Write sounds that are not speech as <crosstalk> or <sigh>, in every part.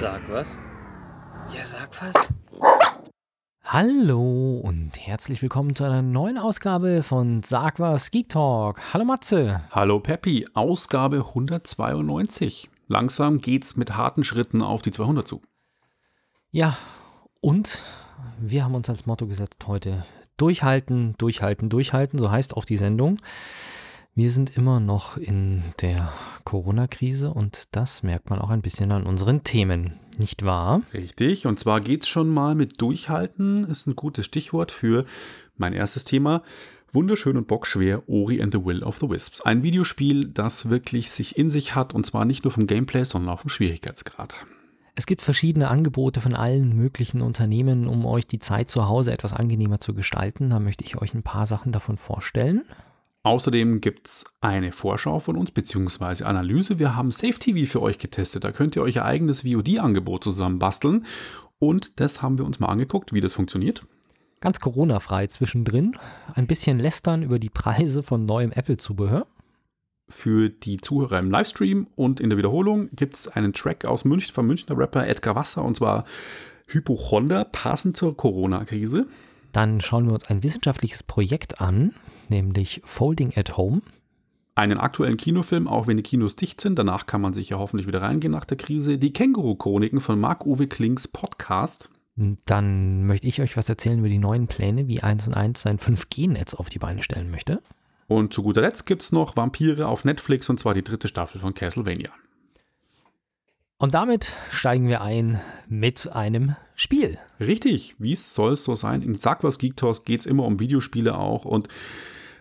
Sag was? Ja, sag was. Hallo und herzlich willkommen zu einer neuen Ausgabe von Sag was Geek Talk. Hallo Matze. Hallo Peppi, Ausgabe 192. Langsam geht's mit harten Schritten auf die 200 zu. Ja, und wir haben uns als Motto gesetzt heute durchhalten, durchhalten, durchhalten, so heißt auch die Sendung. Wir sind immer noch in der Corona-Krise und das merkt man auch ein bisschen an unseren Themen, nicht wahr? Richtig, und zwar geht es schon mal mit Durchhalten, ist ein gutes Stichwort für mein erstes Thema. Wunderschön und bockschwer Ori and the Will of the Wisps. Ein Videospiel, das wirklich sich in sich hat und zwar nicht nur vom Gameplay, sondern auch vom Schwierigkeitsgrad. Es gibt verschiedene Angebote von allen möglichen Unternehmen, um euch die Zeit zu Hause etwas angenehmer zu gestalten. Da möchte ich euch ein paar Sachen davon vorstellen. Außerdem gibt es eine Vorschau von uns, beziehungsweise Analyse. Wir haben Safe TV für euch getestet. Da könnt ihr euch ihr eigenes VOD-Angebot zusammen basteln. Und das haben wir uns mal angeguckt, wie das funktioniert. Ganz Corona-frei zwischendrin. Ein bisschen lästern über die Preise von neuem Apple-Zubehör. Für die Zuhörer im Livestream und in der Wiederholung gibt es einen Track aus München vom Münchner Rapper Edgar Wasser und zwar Hypochonder, passend zur Corona-Krise. Dann schauen wir uns ein wissenschaftliches Projekt an, nämlich Folding at Home. Einen aktuellen Kinofilm, auch wenn die Kinos dicht sind. Danach kann man sich ja hoffentlich wieder reingehen nach der Krise. Die Känguru-Chroniken von Marc-Uwe Klings Podcast. Dann möchte ich euch was erzählen über die neuen Pläne, wie 1 und 1 sein 5G-Netz auf die Beine stellen möchte. Und zu guter Letzt gibt es noch Vampire auf Netflix und zwar die dritte Staffel von Castlevania. Und damit steigen wir ein mit einem Spiel. Richtig, wie soll es so sein? Im Sag was Geek Talks geht es immer um Videospiele auch. Und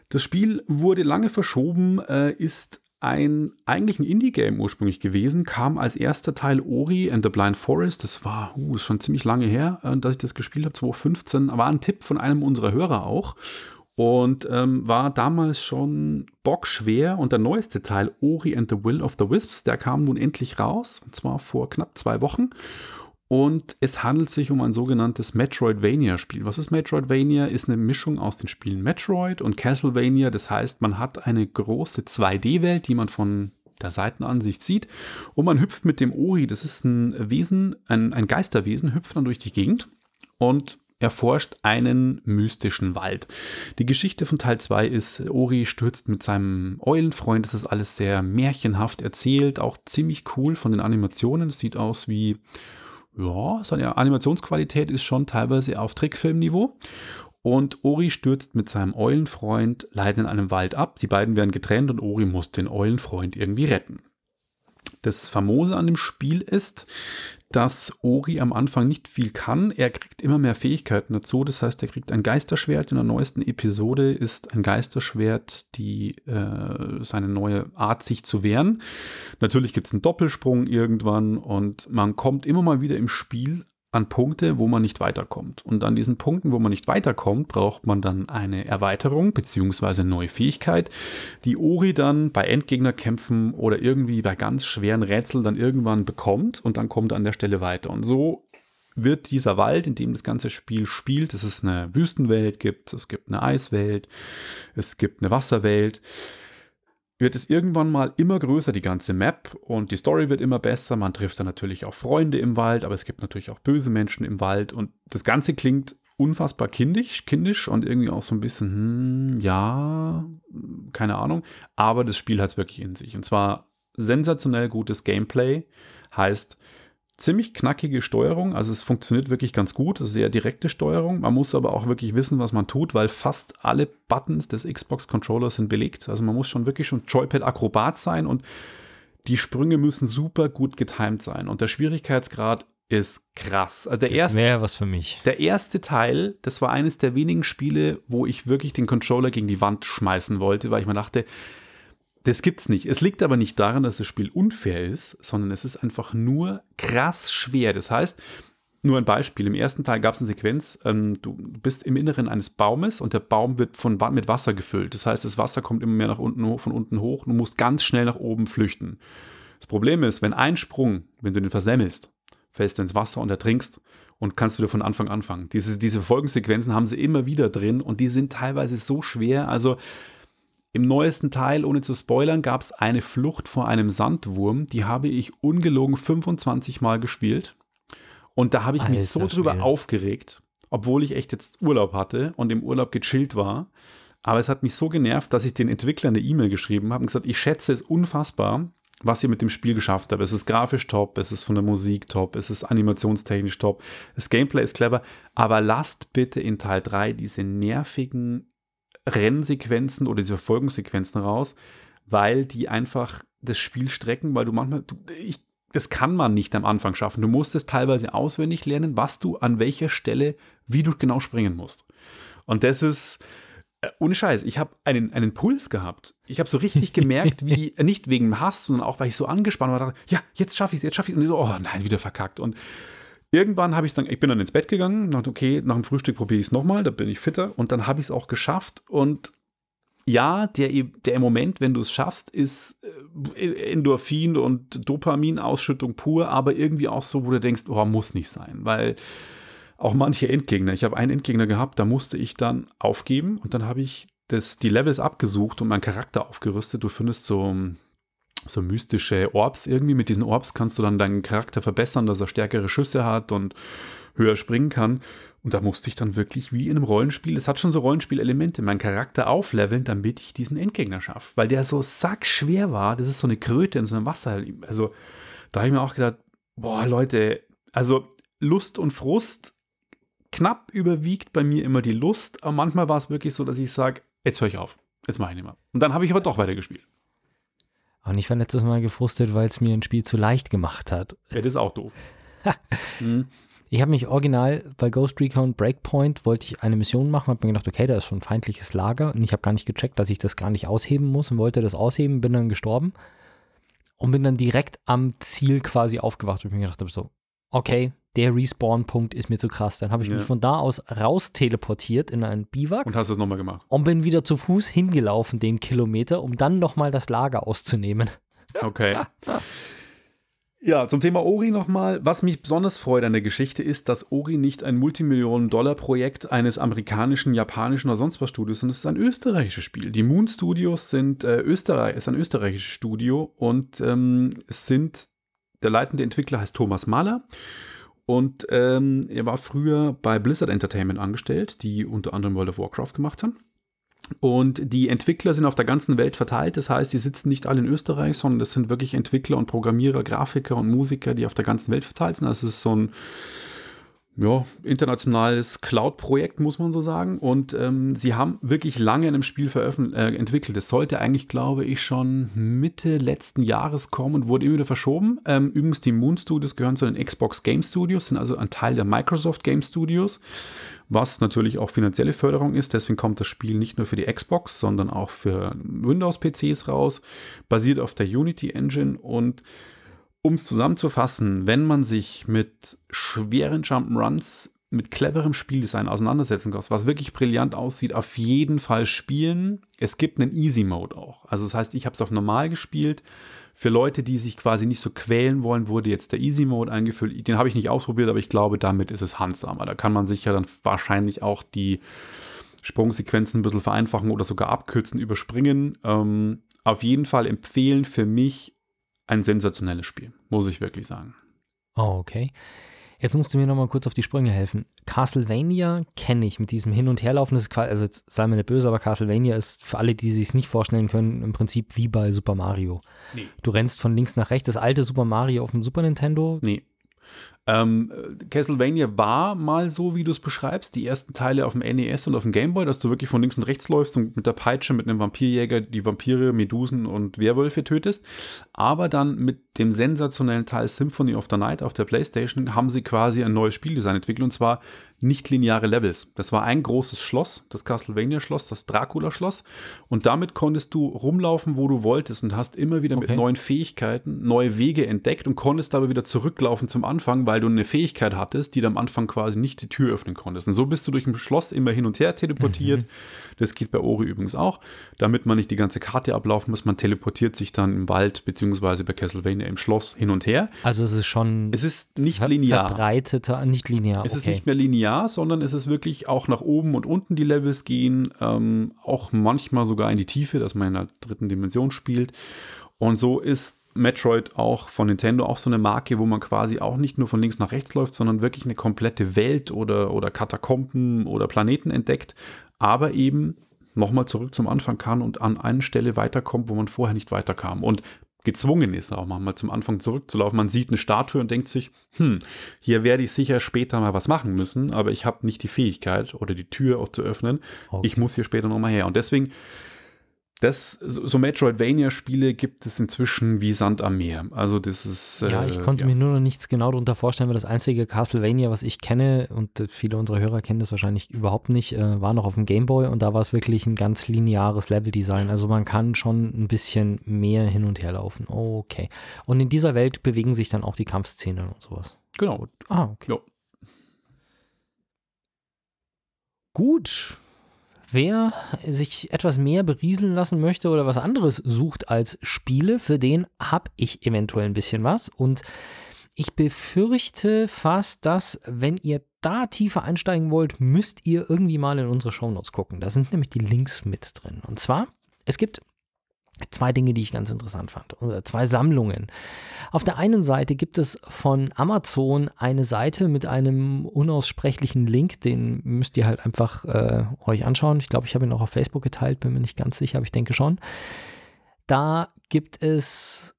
das Spiel wurde lange verschoben, äh, ist ein eigentlich ein Indie-Game ursprünglich gewesen, kam als erster Teil Ori and the Blind Forest. Das war uh, schon ziemlich lange her, äh, dass ich das gespielt habe, 2015. War ein Tipp von einem unserer Hörer auch und ähm, war damals schon bockschwer. Und der neueste Teil, Ori and the Will of the Wisps, der kam nun endlich raus, und zwar vor knapp zwei Wochen. Und es handelt sich um ein sogenanntes Metroidvania-Spiel. Was ist Metroidvania? Ist eine Mischung aus den Spielen Metroid und Castlevania. Das heißt, man hat eine große 2D-Welt, die man von der Seitenansicht sieht. Und man hüpft mit dem Ori, das ist ein Wesen, ein, ein Geisterwesen, hüpft dann durch die Gegend. Und erforscht einen mystischen Wald. Die Geschichte von Teil 2 ist, Ori stürzt mit seinem Eulenfreund. Das ist alles sehr märchenhaft erzählt, auch ziemlich cool von den Animationen. Es sieht aus wie, ja, seine Animationsqualität ist schon teilweise auf Trickfilmniveau. Und Ori stürzt mit seinem Eulenfreund leider in einem Wald ab. Die beiden werden getrennt und Ori muss den Eulenfreund irgendwie retten. Das Famose an dem Spiel ist, dass Ori am Anfang nicht viel kann. Er kriegt immer mehr Fähigkeiten dazu. Das heißt, er kriegt ein Geisterschwert. In der neuesten Episode ist ein Geisterschwert die äh, seine neue Art, sich zu wehren. Natürlich gibt es einen Doppelsprung irgendwann und man kommt immer mal wieder im Spiel an Punkte, wo man nicht weiterkommt. Und an diesen Punkten, wo man nicht weiterkommt, braucht man dann eine Erweiterung bzw. neue Fähigkeit, die Ori dann bei Endgegnerkämpfen oder irgendwie bei ganz schweren Rätseln dann irgendwann bekommt und dann kommt er an der Stelle weiter. Und so wird dieser Wald, in dem das ganze Spiel spielt, dass es eine Wüstenwelt gibt, es gibt eine Eiswelt, es gibt eine Wasserwelt, wird es irgendwann mal immer größer, die ganze Map, und die Story wird immer besser. Man trifft dann natürlich auch Freunde im Wald, aber es gibt natürlich auch böse Menschen im Wald. Und das Ganze klingt unfassbar kindisch, kindisch und irgendwie auch so ein bisschen, hm, ja, keine Ahnung. Aber das Spiel hat es wirklich in sich. Und zwar sensationell gutes Gameplay. Heißt, ziemlich knackige Steuerung, also es funktioniert wirklich ganz gut, sehr direkte Steuerung. Man muss aber auch wirklich wissen, was man tut, weil fast alle Buttons des Xbox Controllers sind belegt. Also man muss schon wirklich schon Joypad Akrobat sein und die Sprünge müssen super gut getimed sein und der Schwierigkeitsgrad ist krass. Also der das wäre was für mich. Der erste Teil, das war eines der wenigen Spiele, wo ich wirklich den Controller gegen die Wand schmeißen wollte, weil ich mir dachte, das gibt's nicht. Es liegt aber nicht daran, dass das Spiel unfair ist, sondern es ist einfach nur krass schwer. Das heißt, nur ein Beispiel. Im ersten Teil gab es eine Sequenz, ähm, du bist im Inneren eines Baumes und der Baum wird von, mit Wasser gefüllt. Das heißt, das Wasser kommt immer mehr nach unten hoch, von unten hoch und du musst ganz schnell nach oben flüchten. Das Problem ist, wenn ein Sprung, wenn du den versemmelst, fällst du ins Wasser und ertrinkst und kannst wieder von Anfang anfangen. Diese, diese Folgensequenzen haben sie immer wieder drin und die sind teilweise so schwer. Also im neuesten Teil, ohne zu spoilern, gab es eine Flucht vor einem Sandwurm. Die habe ich ungelogen 25 Mal gespielt. Und da habe ich mich so drüber Schwede. aufgeregt, obwohl ich echt jetzt Urlaub hatte und im Urlaub gechillt war. Aber es hat mich so genervt, dass ich den Entwicklern eine E-Mail geschrieben habe und gesagt, ich schätze es unfassbar, was ihr mit dem Spiel geschafft habt. Es ist grafisch top, es ist von der Musik top, es ist animationstechnisch top, das Gameplay ist clever, aber lasst bitte in Teil 3 diese nervigen Rennsequenzen oder diese Verfolgungssequenzen raus, weil die einfach das Spiel strecken, weil du manchmal, du, ich, das kann man nicht am Anfang schaffen. Du musst es teilweise auswendig lernen, was du an welcher Stelle, wie du genau springen musst. Und das ist, äh, ohne Scheiß, ich habe einen, einen Puls gehabt. Ich habe so richtig gemerkt, wie, <laughs> nicht wegen Hass, sondern auch, weil ich so angespannt war, dachte, ja, jetzt schaffe ich es, jetzt schaffe ich es. Und so, oh nein, wieder verkackt. Und irgendwann habe ich dann, ich bin dann ins Bett gegangen, dachte, okay, nach dem Frühstück probiere ich es nochmal, da bin ich fitter. Und dann habe ich es auch geschafft. Und ja, der, der Moment, wenn du es schaffst, ist äh, Endorphin und Dopaminausschüttung pur, aber irgendwie auch so, wo du denkst, oh, muss nicht sein, weil auch manche Endgegner. Ich habe einen Endgegner gehabt, da musste ich dann aufgeben und dann habe ich das, die Levels abgesucht und meinen Charakter aufgerüstet. Du findest so, so mystische Orbs irgendwie. Mit diesen Orbs kannst du dann deinen Charakter verbessern, dass er stärkere Schüsse hat und höher springen kann. Und da musste ich dann wirklich wie in einem Rollenspiel, es hat schon so Rollenspielelemente, meinen Charakter aufleveln, damit ich diesen Endgegner schaffe. Weil der so sackschwer war, das ist so eine Kröte in so einem Wasser. Also da habe ich mir auch gedacht, boah Leute, also Lust und Frust knapp überwiegt bei mir immer die Lust. Aber manchmal war es wirklich so, dass ich sage, jetzt höre ich auf. Jetzt mache ich nicht mehr. Und dann habe ich aber doch weitergespielt. Und ich war letztes Mal gefrustet, weil es mir ein Spiel zu leicht gemacht hat. Ja, das ist auch doof. hm. Ich habe mich original bei Ghost Recon Breakpoint wollte ich eine Mission machen, habe mir gedacht, okay, da ist schon ein feindliches Lager und ich habe gar nicht gecheckt, dass ich das gar nicht ausheben muss und wollte das ausheben, bin dann gestorben und bin dann direkt am Ziel quasi aufgewacht und mir gedacht habe so, okay, der Respawn-Punkt ist mir zu krass. Dann habe ich ja. mich von da aus raus teleportiert in einen Biwak. Und hast es nochmal gemacht. Und bin wieder zu Fuß hingelaufen, den Kilometer, um dann nochmal das Lager auszunehmen. Okay. Ja, zum Thema Ori nochmal. Was mich besonders freut an der Geschichte ist, dass Ori nicht ein Multimillionen-Dollar-Projekt eines amerikanischen, japanischen oder sonst was Studios ist, sondern es ist ein österreichisches Spiel. Die Moon Studios sind äh, Österreich, ist ein österreichisches Studio und ähm, es sind, der leitende Entwickler heißt Thomas Mahler und ähm, er war früher bei Blizzard Entertainment angestellt, die unter anderem World of Warcraft gemacht haben. Und die Entwickler sind auf der ganzen Welt verteilt. Das heißt, die sitzen nicht alle in Österreich, sondern das sind wirklich Entwickler und Programmierer, Grafiker und Musiker, die auf der ganzen Welt verteilt sind. Also es ist so ein ja, internationales Cloud-Projekt, muss man so sagen. Und ähm, sie haben wirklich lange in einem Spiel äh, entwickelt. Es sollte eigentlich, glaube ich, schon Mitte letzten Jahres kommen und wurde immer wieder verschoben. Ähm, übrigens, die Moon Studios gehören zu den Xbox Game Studios, sind also ein Teil der Microsoft Game Studios, was natürlich auch finanzielle Förderung ist. Deswegen kommt das Spiel nicht nur für die Xbox, sondern auch für Windows-PCs raus, basiert auf der Unity Engine und um es zusammenzufassen, wenn man sich mit schweren Jump'n'Runs, mit cleverem Spieldesign auseinandersetzen kann, was wirklich brillant aussieht, auf jeden Fall spielen. Es gibt einen Easy Mode auch. Also das heißt, ich habe es auf normal gespielt. Für Leute, die sich quasi nicht so quälen wollen, wurde jetzt der Easy Mode eingeführt. Den habe ich nicht ausprobiert, aber ich glaube, damit ist es handsamer. Da kann man sich ja dann wahrscheinlich auch die Sprungsequenzen ein bisschen vereinfachen oder sogar abkürzen, überspringen. Ähm, auf jeden Fall empfehlen für mich ein sensationelles Spiel, muss ich wirklich sagen. Oh, okay. Jetzt musst du mir noch mal kurz auf die Sprünge helfen. Castlevania kenne ich mit diesem Hin- und Herlaufen. Das ist quasi, also jetzt sei mir nicht böse, aber Castlevania ist für alle, die sich es nicht vorstellen können, im Prinzip wie bei Super Mario. Nee. Du rennst von links nach rechts. Das alte Super Mario auf dem Super Nintendo. Nee. Ähm, Castlevania war mal so, wie du es beschreibst, die ersten Teile auf dem NES und auf dem Gameboy, dass du wirklich von links und rechts läufst und mit der Peitsche, mit einem Vampirjäger die Vampire, Medusen und Werwölfe tötest. Aber dann mit dem sensationellen Teil Symphony of the Night auf der Playstation haben sie quasi ein neues Spieldesign entwickelt und zwar nicht lineare Levels. Das war ein großes Schloss, das Castlevania-Schloss, das Dracula-Schloss. Und damit konntest du rumlaufen, wo du wolltest und hast immer wieder okay. mit neuen Fähigkeiten neue Wege entdeckt und konntest aber wieder zurücklaufen zum Anfang, weil weil du eine Fähigkeit hattest, die du am Anfang quasi nicht die Tür öffnen konntest. Und so bist du durch ein Schloss immer hin und her teleportiert. Mhm. Das geht bei Ori übrigens auch. Damit man nicht die ganze Karte ablaufen muss, man teleportiert sich dann im Wald beziehungsweise bei Castlevania im Schloss hin und her. Also es ist schon es ist nicht linear. verbreiteter, nicht linear. Es okay. ist nicht mehr linear, sondern es ist wirklich auch nach oben und unten die Levels gehen, ähm, auch manchmal sogar in die Tiefe, dass man in der dritten Dimension spielt. Und so ist Metroid auch von Nintendo auch so eine Marke, wo man quasi auch nicht nur von links nach rechts läuft, sondern wirklich eine komplette Welt oder, oder Katakomben oder Planeten entdeckt, aber eben nochmal zurück zum Anfang kann und an eine Stelle weiterkommt, wo man vorher nicht weiterkam. Und gezwungen ist, auch mal zum Anfang zurückzulaufen. Man sieht eine Statue und denkt sich, hm, hier werde ich sicher später mal was machen müssen, aber ich habe nicht die Fähigkeit oder die Tür auch zu öffnen. Okay. Ich muss hier später nochmal her. Und deswegen das, so Metroidvania-Spiele gibt es inzwischen wie Sand am Meer. Also das ist. Äh, ja, ich konnte ja. mir nur noch nichts genau darunter vorstellen, weil das einzige Castlevania, was ich kenne, und viele unserer Hörer kennen das wahrscheinlich überhaupt nicht, äh, war noch auf dem Gameboy und da war es wirklich ein ganz lineares Leveldesign. Also man kann schon ein bisschen mehr hin und her laufen. Okay. Und in dieser Welt bewegen sich dann auch die Kampfszenen und sowas. Genau. Ah, okay. Ja. Gut. Wer sich etwas mehr berieseln lassen möchte oder was anderes sucht als Spiele, für den habe ich eventuell ein bisschen was. Und ich befürchte fast, dass, wenn ihr da tiefer einsteigen wollt, müsst ihr irgendwie mal in unsere Shownotes gucken. Da sind nämlich die Links mit drin. Und zwar, es gibt zwei Dinge, die ich ganz interessant fand, oder zwei Sammlungen. Auf der einen Seite gibt es von Amazon eine Seite mit einem unaussprechlichen Link, den müsst ihr halt einfach äh, euch anschauen. Ich glaube, ich habe ihn auch auf Facebook geteilt, bin mir nicht ganz sicher, aber ich denke schon. Da gibt es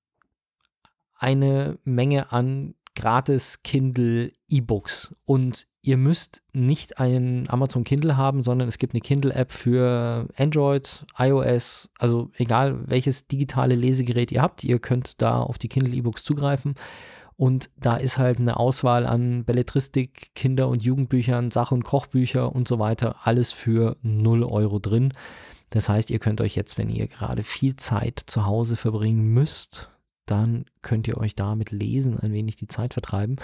eine Menge an gratis Kindle E-Books und ihr müsst nicht einen Amazon Kindle haben, sondern es gibt eine Kindle-App für Android, iOS, also egal welches digitale Lesegerät ihr habt, ihr könnt da auf die Kindle E-Books zugreifen. Und da ist halt eine Auswahl an Belletristik, Kinder- und Jugendbüchern, Sach- und Kochbücher und so weiter, alles für 0 Euro drin. Das heißt, ihr könnt euch jetzt, wenn ihr gerade viel Zeit zu Hause verbringen müsst, dann könnt ihr euch da mit Lesen ein wenig die Zeit vertreiben.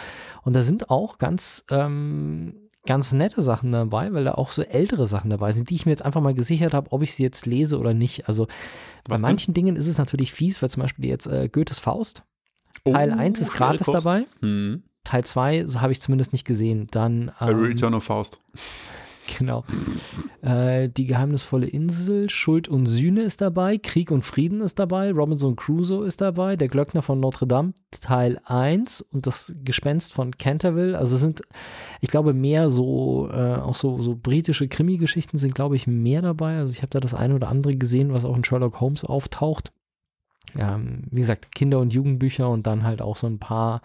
Und da sind auch ganz, ähm, ganz nette Sachen dabei, weil da auch so ältere Sachen dabei sind, die ich mir jetzt einfach mal gesichert habe, ob ich sie jetzt lese oder nicht. Also Was bei manchen denn? Dingen ist es natürlich fies, weil zum Beispiel jetzt äh, Goethes Faust. Teil oh, 1 ist gratis dabei. Hm. Teil 2 so habe ich zumindest nicht gesehen. Dann ähm, Return of Faust. <laughs> Genau. Äh, die geheimnisvolle Insel, Schuld und Sühne ist dabei, Krieg und Frieden ist dabei, Robinson Crusoe ist dabei, der Glöckner von Notre Dame Teil 1 und das Gespenst von Canterville. Also sind, ich glaube, mehr so, äh, auch so, so britische Krimi-Geschichten sind, glaube ich, mehr dabei. Also ich habe da das eine oder andere gesehen, was auch in Sherlock Holmes auftaucht. Ähm, wie gesagt, Kinder- und Jugendbücher und dann halt auch so ein paar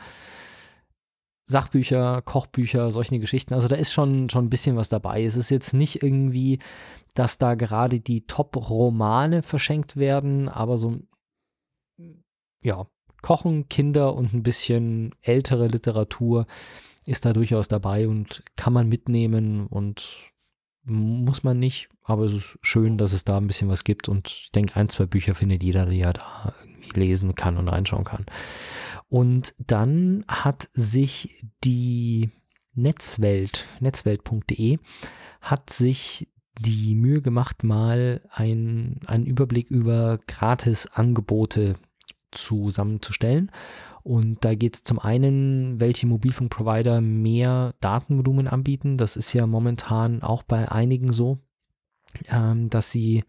Sachbücher, Kochbücher, solche Geschichten. Also da ist schon, schon ein bisschen was dabei. Es ist jetzt nicht irgendwie, dass da gerade die Top-Romane verschenkt werden, aber so, ja, Kochen, Kinder und ein bisschen ältere Literatur ist da durchaus dabei und kann man mitnehmen und muss man nicht, aber es ist schön, dass es da ein bisschen was gibt und ich denke, ein, zwei Bücher findet jeder, der ja da lesen kann und reinschauen kann. Und dann hat sich die Netzwelt, netzwelt.de, hat sich die Mühe gemacht, mal ein, einen Überblick über Gratis-Angebote zusammenzustellen. Und da geht es zum einen, welche Mobilfunkprovider mehr Datenvolumen anbieten. Das ist ja momentan auch bei einigen so, ähm, dass sie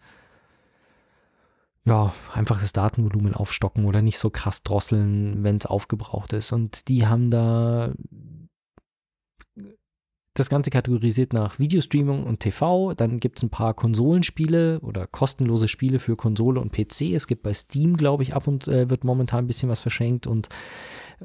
ja, einfach das Datenvolumen aufstocken oder nicht so krass drosseln, wenn es aufgebraucht ist. Und die haben da das Ganze kategorisiert nach Videostreaming und TV. Dann gibt es ein paar Konsolenspiele oder kostenlose Spiele für Konsole und PC. Es gibt bei Steam, glaube ich, ab und äh, wird momentan ein bisschen was verschenkt und äh,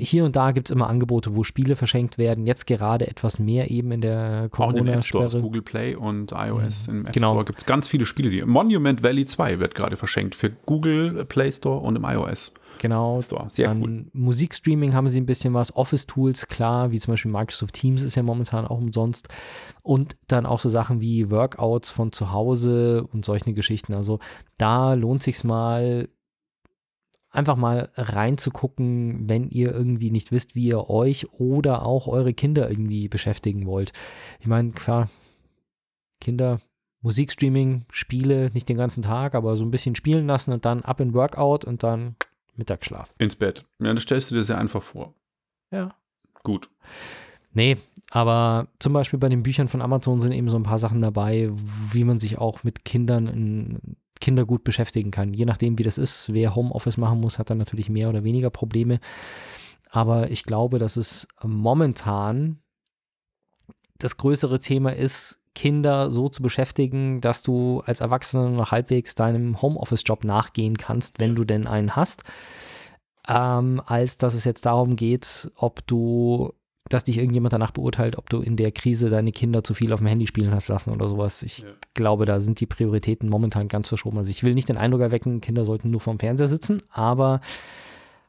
hier und da gibt es immer Angebote, wo Spiele verschenkt werden. Jetzt gerade etwas mehr eben in der Corona-Sperre. Google Play und iOS mhm. im App genau. Store gibt es ganz viele Spiele. Die Monument Valley 2 wird gerade verschenkt für Google Play Store und im iOS. Genau. Store. Sehr Dann cool. Musikstreaming haben sie ein bisschen was. Office-Tools, klar, wie zum Beispiel Microsoft Teams ist ja momentan auch umsonst. Und dann auch so Sachen wie Workouts von zu Hause und solche Geschichten. Also da lohnt sich mal einfach mal reinzugucken, wenn ihr irgendwie nicht wisst, wie ihr euch oder auch eure Kinder irgendwie beschäftigen wollt. Ich meine, klar, Kinder, Musikstreaming, Spiele, nicht den ganzen Tag, aber so ein bisschen spielen lassen und dann ab in Workout und dann Mittagsschlaf. Ins Bett. Ja, das stellst du dir sehr einfach vor. Ja. Gut. Nee, aber zum Beispiel bei den Büchern von Amazon sind eben so ein paar Sachen dabei, wie man sich auch mit Kindern in Kinder gut beschäftigen kann. Je nachdem, wie das ist, wer Homeoffice machen muss, hat dann natürlich mehr oder weniger Probleme. Aber ich glaube, dass es momentan das größere Thema ist, Kinder so zu beschäftigen, dass du als Erwachsener noch halbwegs deinem Homeoffice-Job nachgehen kannst, wenn du denn einen hast, ähm, als dass es jetzt darum geht, ob du dass dich irgendjemand danach beurteilt, ob du in der Krise deine Kinder zu viel auf dem Handy spielen hast lassen oder sowas. Ich ja. glaube, da sind die Prioritäten momentan ganz verschoben. Also ich will nicht den Eindruck erwecken, Kinder sollten nur vorm Fernseher sitzen, aber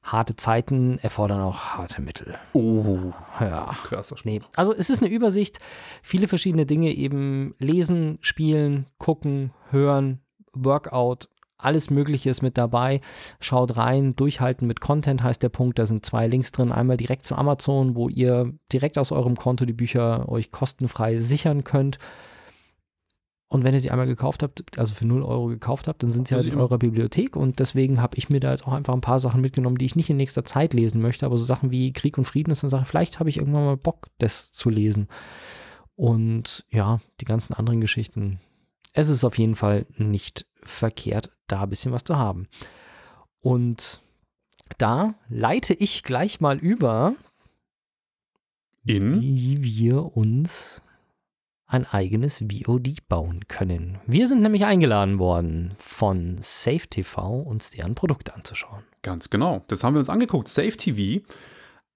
harte Zeiten erfordern auch harte Mittel. Oh, ja. Krasser Spruch. Nee. Also es ist eine Übersicht, viele verschiedene Dinge eben lesen, spielen, gucken, hören, Workout, alles Mögliche ist mit dabei. Schaut rein, durchhalten mit Content heißt der Punkt. Da sind zwei Links drin. Einmal direkt zu Amazon, wo ihr direkt aus eurem Konto die Bücher euch kostenfrei sichern könnt. Und wenn ihr sie einmal gekauft habt, also für 0 Euro gekauft habt, dann sind sie halt in eurer Bibliothek. Und deswegen habe ich mir da jetzt auch einfach ein paar Sachen mitgenommen, die ich nicht in nächster Zeit lesen möchte. Aber so Sachen wie Krieg und Frieden ist eine Sache, vielleicht habe ich irgendwann mal Bock, das zu lesen. Und ja, die ganzen anderen Geschichten. Es ist auf jeden Fall nicht verkehrt, da ein bisschen was zu haben. Und da leite ich gleich mal über, in wie wir uns ein eigenes VOD bauen können. Wir sind nämlich eingeladen worden von SafeTV, uns deren Produkte anzuschauen. Ganz genau. Das haben wir uns angeguckt. SafeTV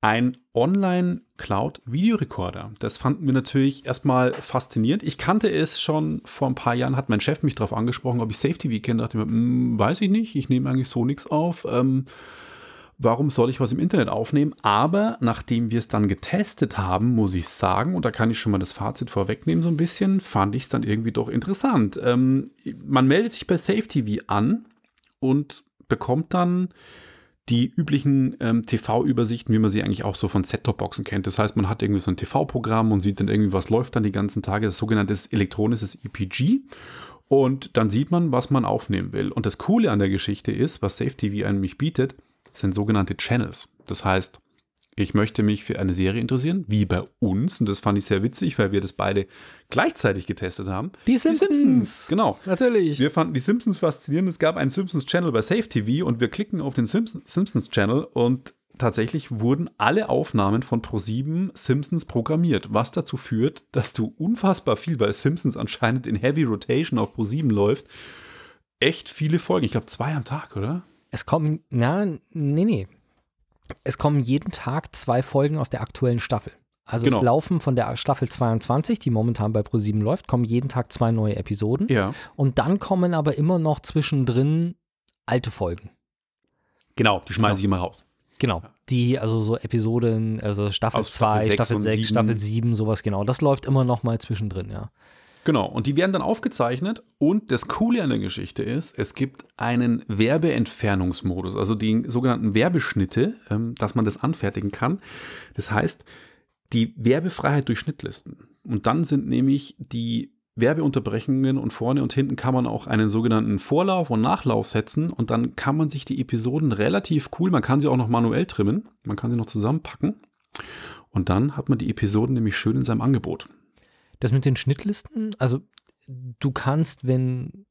ein Online-Cloud-Videorekorder. Das fanden wir natürlich erstmal faszinierend. Ich kannte es schon vor ein paar Jahren, hat mein Chef mich darauf angesprochen, ob ich SafeTV kenne. Da dachte ich mir, hm, weiß ich nicht, ich nehme eigentlich so nichts auf. Ähm, warum soll ich was im Internet aufnehmen? Aber nachdem wir es dann getestet haben, muss ich sagen, und da kann ich schon mal das Fazit vorwegnehmen, so ein bisschen, fand ich es dann irgendwie doch interessant. Ähm, man meldet sich bei SafeTV an und bekommt dann die üblichen ähm, TV-Übersichten, wie man sie eigentlich auch so von Set-Top-Boxen kennt. Das heißt, man hat irgendwie so ein TV-Programm und sieht dann irgendwie, was läuft dann die ganzen Tage, das sogenannte elektronisches EPG. Und dann sieht man, was man aufnehmen will. Und das Coole an der Geschichte ist, was Safe TV eigentlich bietet, sind sogenannte Channels. Das heißt, ich möchte mich für eine Serie interessieren, wie bei uns. Und das fand ich sehr witzig, weil wir das beide gleichzeitig getestet haben. Die Simpsons. Die Simpsons. Genau. Natürlich. Wir fanden die Simpsons faszinierend. Es gab einen Simpsons-Channel bei Safe TV und wir klicken auf den Simpsons-Channel und tatsächlich wurden alle Aufnahmen von Pro7 Simpsons programmiert, was dazu führt, dass du unfassbar viel, weil Simpsons anscheinend in Heavy Rotation auf Pro7 läuft, echt viele Folgen. Ich glaube, zwei am Tag, oder? Es kommen, na, nee, nee. Es kommen jeden Tag zwei Folgen aus der aktuellen Staffel. Also genau. es laufen von der Staffel 22, die momentan bei Pro7 läuft, kommen jeden Tag zwei neue Episoden. Ja. Und dann kommen aber immer noch zwischendrin alte Folgen. Genau, die schmeiße genau. ich immer raus. Genau. Die, also so Episoden, also Staffel 2, Staffel 6, Staffel 7, sowas genau. Das läuft immer noch mal zwischendrin, ja. Genau, und die werden dann aufgezeichnet. Und das Coole an der Geschichte ist, es gibt einen Werbeentfernungsmodus, also die sogenannten Werbeschnitte, ähm, dass man das anfertigen kann. Das heißt, die Werbefreiheit durch Schnittlisten. Und dann sind nämlich die Werbeunterbrechungen und vorne und hinten kann man auch einen sogenannten Vorlauf und Nachlauf setzen und dann kann man sich die Episoden relativ cool, man kann sie auch noch manuell trimmen, man kann sie noch zusammenpacken und dann hat man die Episoden nämlich schön in seinem Angebot. Das mit den Schnittlisten, also du kannst, wenn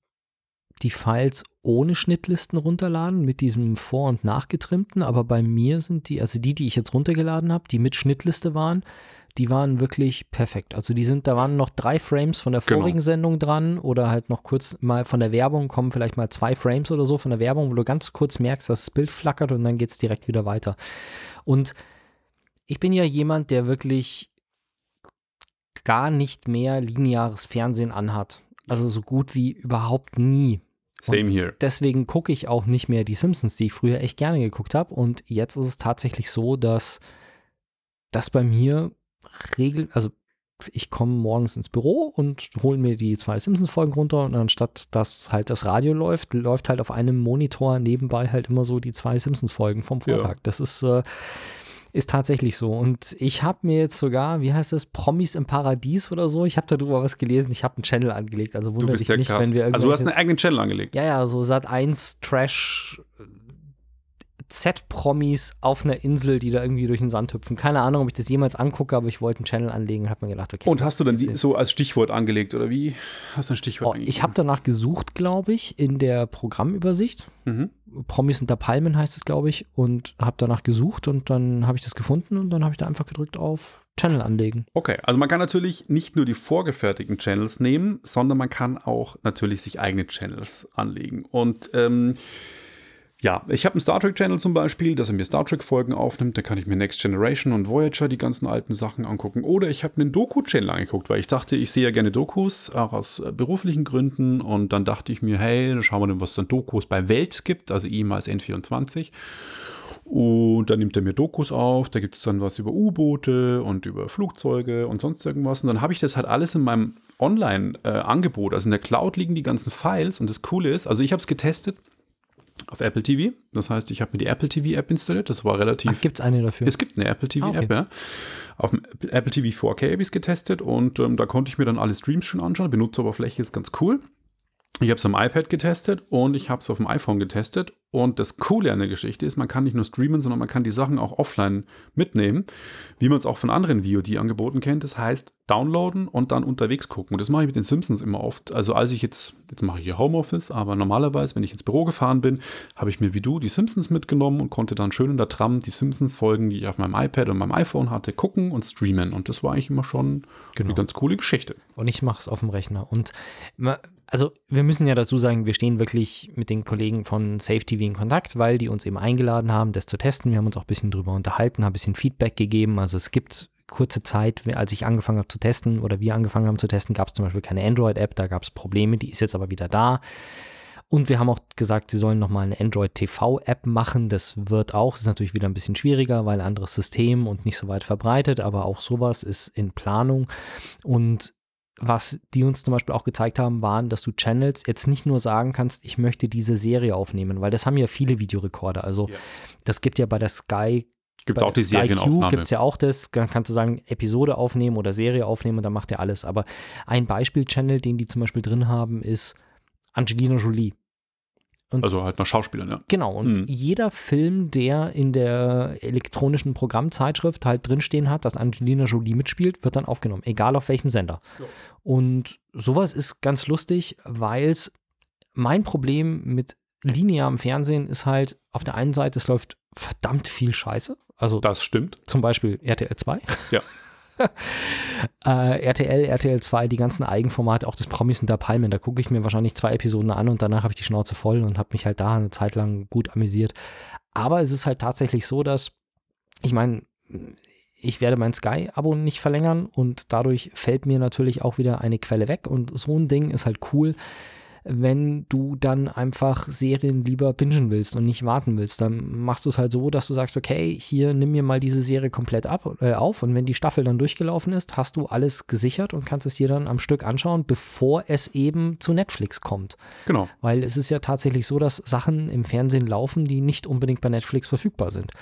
die Files ohne Schnittlisten runterladen, mit diesem vor- und nachgetrimmten, aber bei mir sind die, also die, die ich jetzt runtergeladen habe, die mit Schnittliste waren, die waren wirklich perfekt. Also die sind, da waren noch drei Frames von der vorigen genau. Sendung dran oder halt noch kurz mal von der Werbung kommen vielleicht mal zwei Frames oder so von der Werbung, wo du ganz kurz merkst, dass das Bild flackert und dann geht es direkt wieder weiter. Und ich bin ja jemand, der wirklich gar nicht mehr lineares Fernsehen anhat. Also so gut wie überhaupt nie. Same here. Deswegen gucke ich auch nicht mehr die Simpsons, die ich früher echt gerne geguckt habe. Und jetzt ist es tatsächlich so, dass das bei mir regel, also ich komme morgens ins Büro und hole mir die zwei Simpsons-Folgen runter und anstatt dass halt das Radio läuft, läuft halt auf einem Monitor nebenbei halt immer so die zwei Simpsons-Folgen vom Vortag. Ja. Das ist, äh, ist tatsächlich so. Und ich habe mir jetzt sogar, wie heißt das, Promis im Paradies oder so, ich habe darüber was gelesen, ich habe einen Channel angelegt. Also wundert dich nicht, krass. wenn wir Also du hast einen eigenen Channel angelegt. Ja, ja, so Sat 1 Trash Z-Promis auf einer Insel, die da irgendwie durch den Sand hüpfen. Keine Ahnung, ob ich das jemals angucke, aber ich wollte einen Channel anlegen und habe mir gedacht, okay. Und hast du dann die, so als Stichwort angelegt oder wie? Hast du ein Stichwort oh, Ich habe danach gesucht, glaube ich, in der Programmübersicht. Mhm. Promis unter Palmen heißt es, glaube ich, und habe danach gesucht und dann habe ich das gefunden und dann habe ich da einfach gedrückt auf Channel anlegen. Okay, also man kann natürlich nicht nur die vorgefertigten Channels nehmen, sondern man kann auch natürlich sich eigene Channels anlegen. Und ähm, ja, ich habe einen Star Trek Channel zum Beispiel, dass er mir Star Trek Folgen aufnimmt. Da kann ich mir Next Generation und Voyager die ganzen alten Sachen angucken. Oder ich habe einen Doku Channel angeguckt, weil ich dachte, ich sehe ja gerne Dokus, auch aus äh, beruflichen Gründen. Und dann dachte ich mir, hey, dann schauen wir mal, was es dann Dokus bei Welt gibt, also ehemals N24. Und dann nimmt er mir Dokus auf, da gibt es dann was über U-Boote und über Flugzeuge und sonst irgendwas. Und dann habe ich das halt alles in meinem Online-Angebot. Äh, also in der Cloud liegen die ganzen Files. Und das Coole ist, also ich habe es getestet auf Apple TV. Das heißt, ich habe mir die Apple TV App installiert. Das war relativ. Gibt es eine dafür? Es gibt eine Apple TV App, ah, okay. ja. Auf dem Apple TV 4K habe ich es getestet und ähm, da konnte ich mir dann alle Streams schon anschauen. Benutzeroberfläche ist ganz cool. Ich habe es am iPad getestet und ich habe es auf dem iPhone getestet. Und das Coole an der Geschichte ist, man kann nicht nur streamen, sondern man kann die Sachen auch offline mitnehmen, wie man es auch von anderen VOD-Angeboten kennt. Das heißt, downloaden und dann unterwegs gucken. Und das mache ich mit den Simpsons immer oft. Also als ich jetzt, jetzt mache ich hier Homeoffice, aber normalerweise, wenn ich ins Büro gefahren bin, habe ich mir wie du die Simpsons mitgenommen und konnte dann schön in der Tram die Simpsons-Folgen, die ich auf meinem iPad und meinem iPhone hatte, gucken und streamen. Und das war eigentlich immer schon genau. eine ganz coole Geschichte. Und ich mache es auf dem Rechner. Und also wir müssen ja dazu sagen, wir stehen wirklich mit den Kollegen von Safe TV in Kontakt, weil die uns eben eingeladen haben, das zu testen. Wir haben uns auch ein bisschen drüber unterhalten, haben ein bisschen Feedback gegeben. Also es gibt kurze Zeit, als ich angefangen habe zu testen oder wir angefangen haben zu testen, gab es zum Beispiel keine Android-App, da gab es Probleme, die ist jetzt aber wieder da. Und wir haben auch gesagt, sie sollen nochmal eine Android TV-App machen. Das wird auch, ist natürlich wieder ein bisschen schwieriger, weil anderes System und nicht so weit verbreitet, aber auch sowas ist in Planung. Und was die uns zum Beispiel auch gezeigt haben, waren, dass du Channels jetzt nicht nur sagen kannst, ich möchte diese Serie aufnehmen, weil das haben ja viele Videorekorder. Also ja. das gibt ja bei der Sky Gibt es auch die Serienaufnahme. Gibt es ja auch das, dann kannst du sagen, Episode aufnehmen oder Serie aufnehmen und dann macht er alles. Aber ein Beispiel-Channel, den die zum Beispiel drin haben, ist Angelina Jolie. Und also halt nach Schauspielern, ja. Genau, und hm. jeder Film, der in der elektronischen Programmzeitschrift halt drinstehen hat, dass Angelina Jolie mitspielt, wird dann aufgenommen, egal auf welchem Sender. Ja. Und sowas ist ganz lustig, weil es mein Problem mit linearem Fernsehen ist halt, auf der einen Seite, es läuft verdammt viel Scheiße. Also das stimmt. Zum Beispiel RTL 2. Ja. <laughs> <laughs> äh, RTL, RTL 2, die ganzen Eigenformate, auch das Promis unter Palmen, da gucke ich mir wahrscheinlich zwei Episoden an und danach habe ich die Schnauze voll und habe mich halt da eine Zeit lang gut amüsiert. Aber es ist halt tatsächlich so, dass, ich meine, ich werde mein Sky-Abo nicht verlängern und dadurch fällt mir natürlich auch wieder eine Quelle weg und so ein Ding ist halt cool wenn du dann einfach Serien lieber bingen willst und nicht warten willst. Dann machst du es halt so, dass du sagst, okay, hier nimm mir mal diese Serie komplett ab, äh, auf und wenn die Staffel dann durchgelaufen ist, hast du alles gesichert und kannst es dir dann am Stück anschauen, bevor es eben zu Netflix kommt. Genau. Weil es ist ja tatsächlich so, dass Sachen im Fernsehen laufen, die nicht unbedingt bei Netflix verfügbar sind.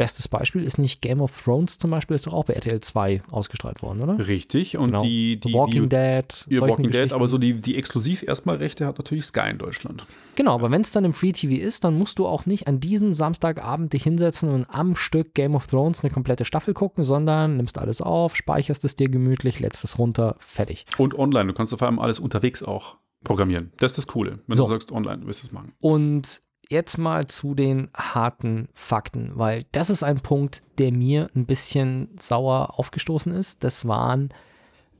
Bestes Beispiel ist nicht Game of Thrones zum Beispiel, ist doch auch bei RTL 2 ausgestrahlt worden, oder? Richtig. Und genau. die, die, Walking die, Dead. Ja, Walking Dead, aber so die, die exklusiv erstmal Rechte hat natürlich Sky in Deutschland. Genau, aber wenn es dann im Free TV ist, dann musst du auch nicht an diesem Samstagabend dich hinsetzen und am Stück Game of Thrones eine komplette Staffel gucken, sondern nimmst alles auf, speicherst es dir gemütlich, lädst es runter, fertig. Und online, du kannst vor allem alles unterwegs auch programmieren. Das ist das Coole, wenn so. du sagst online, wirst du es machen. Und jetzt mal zu den harten Fakten, weil das ist ein Punkt, der mir ein bisschen sauer aufgestoßen ist. Das waren,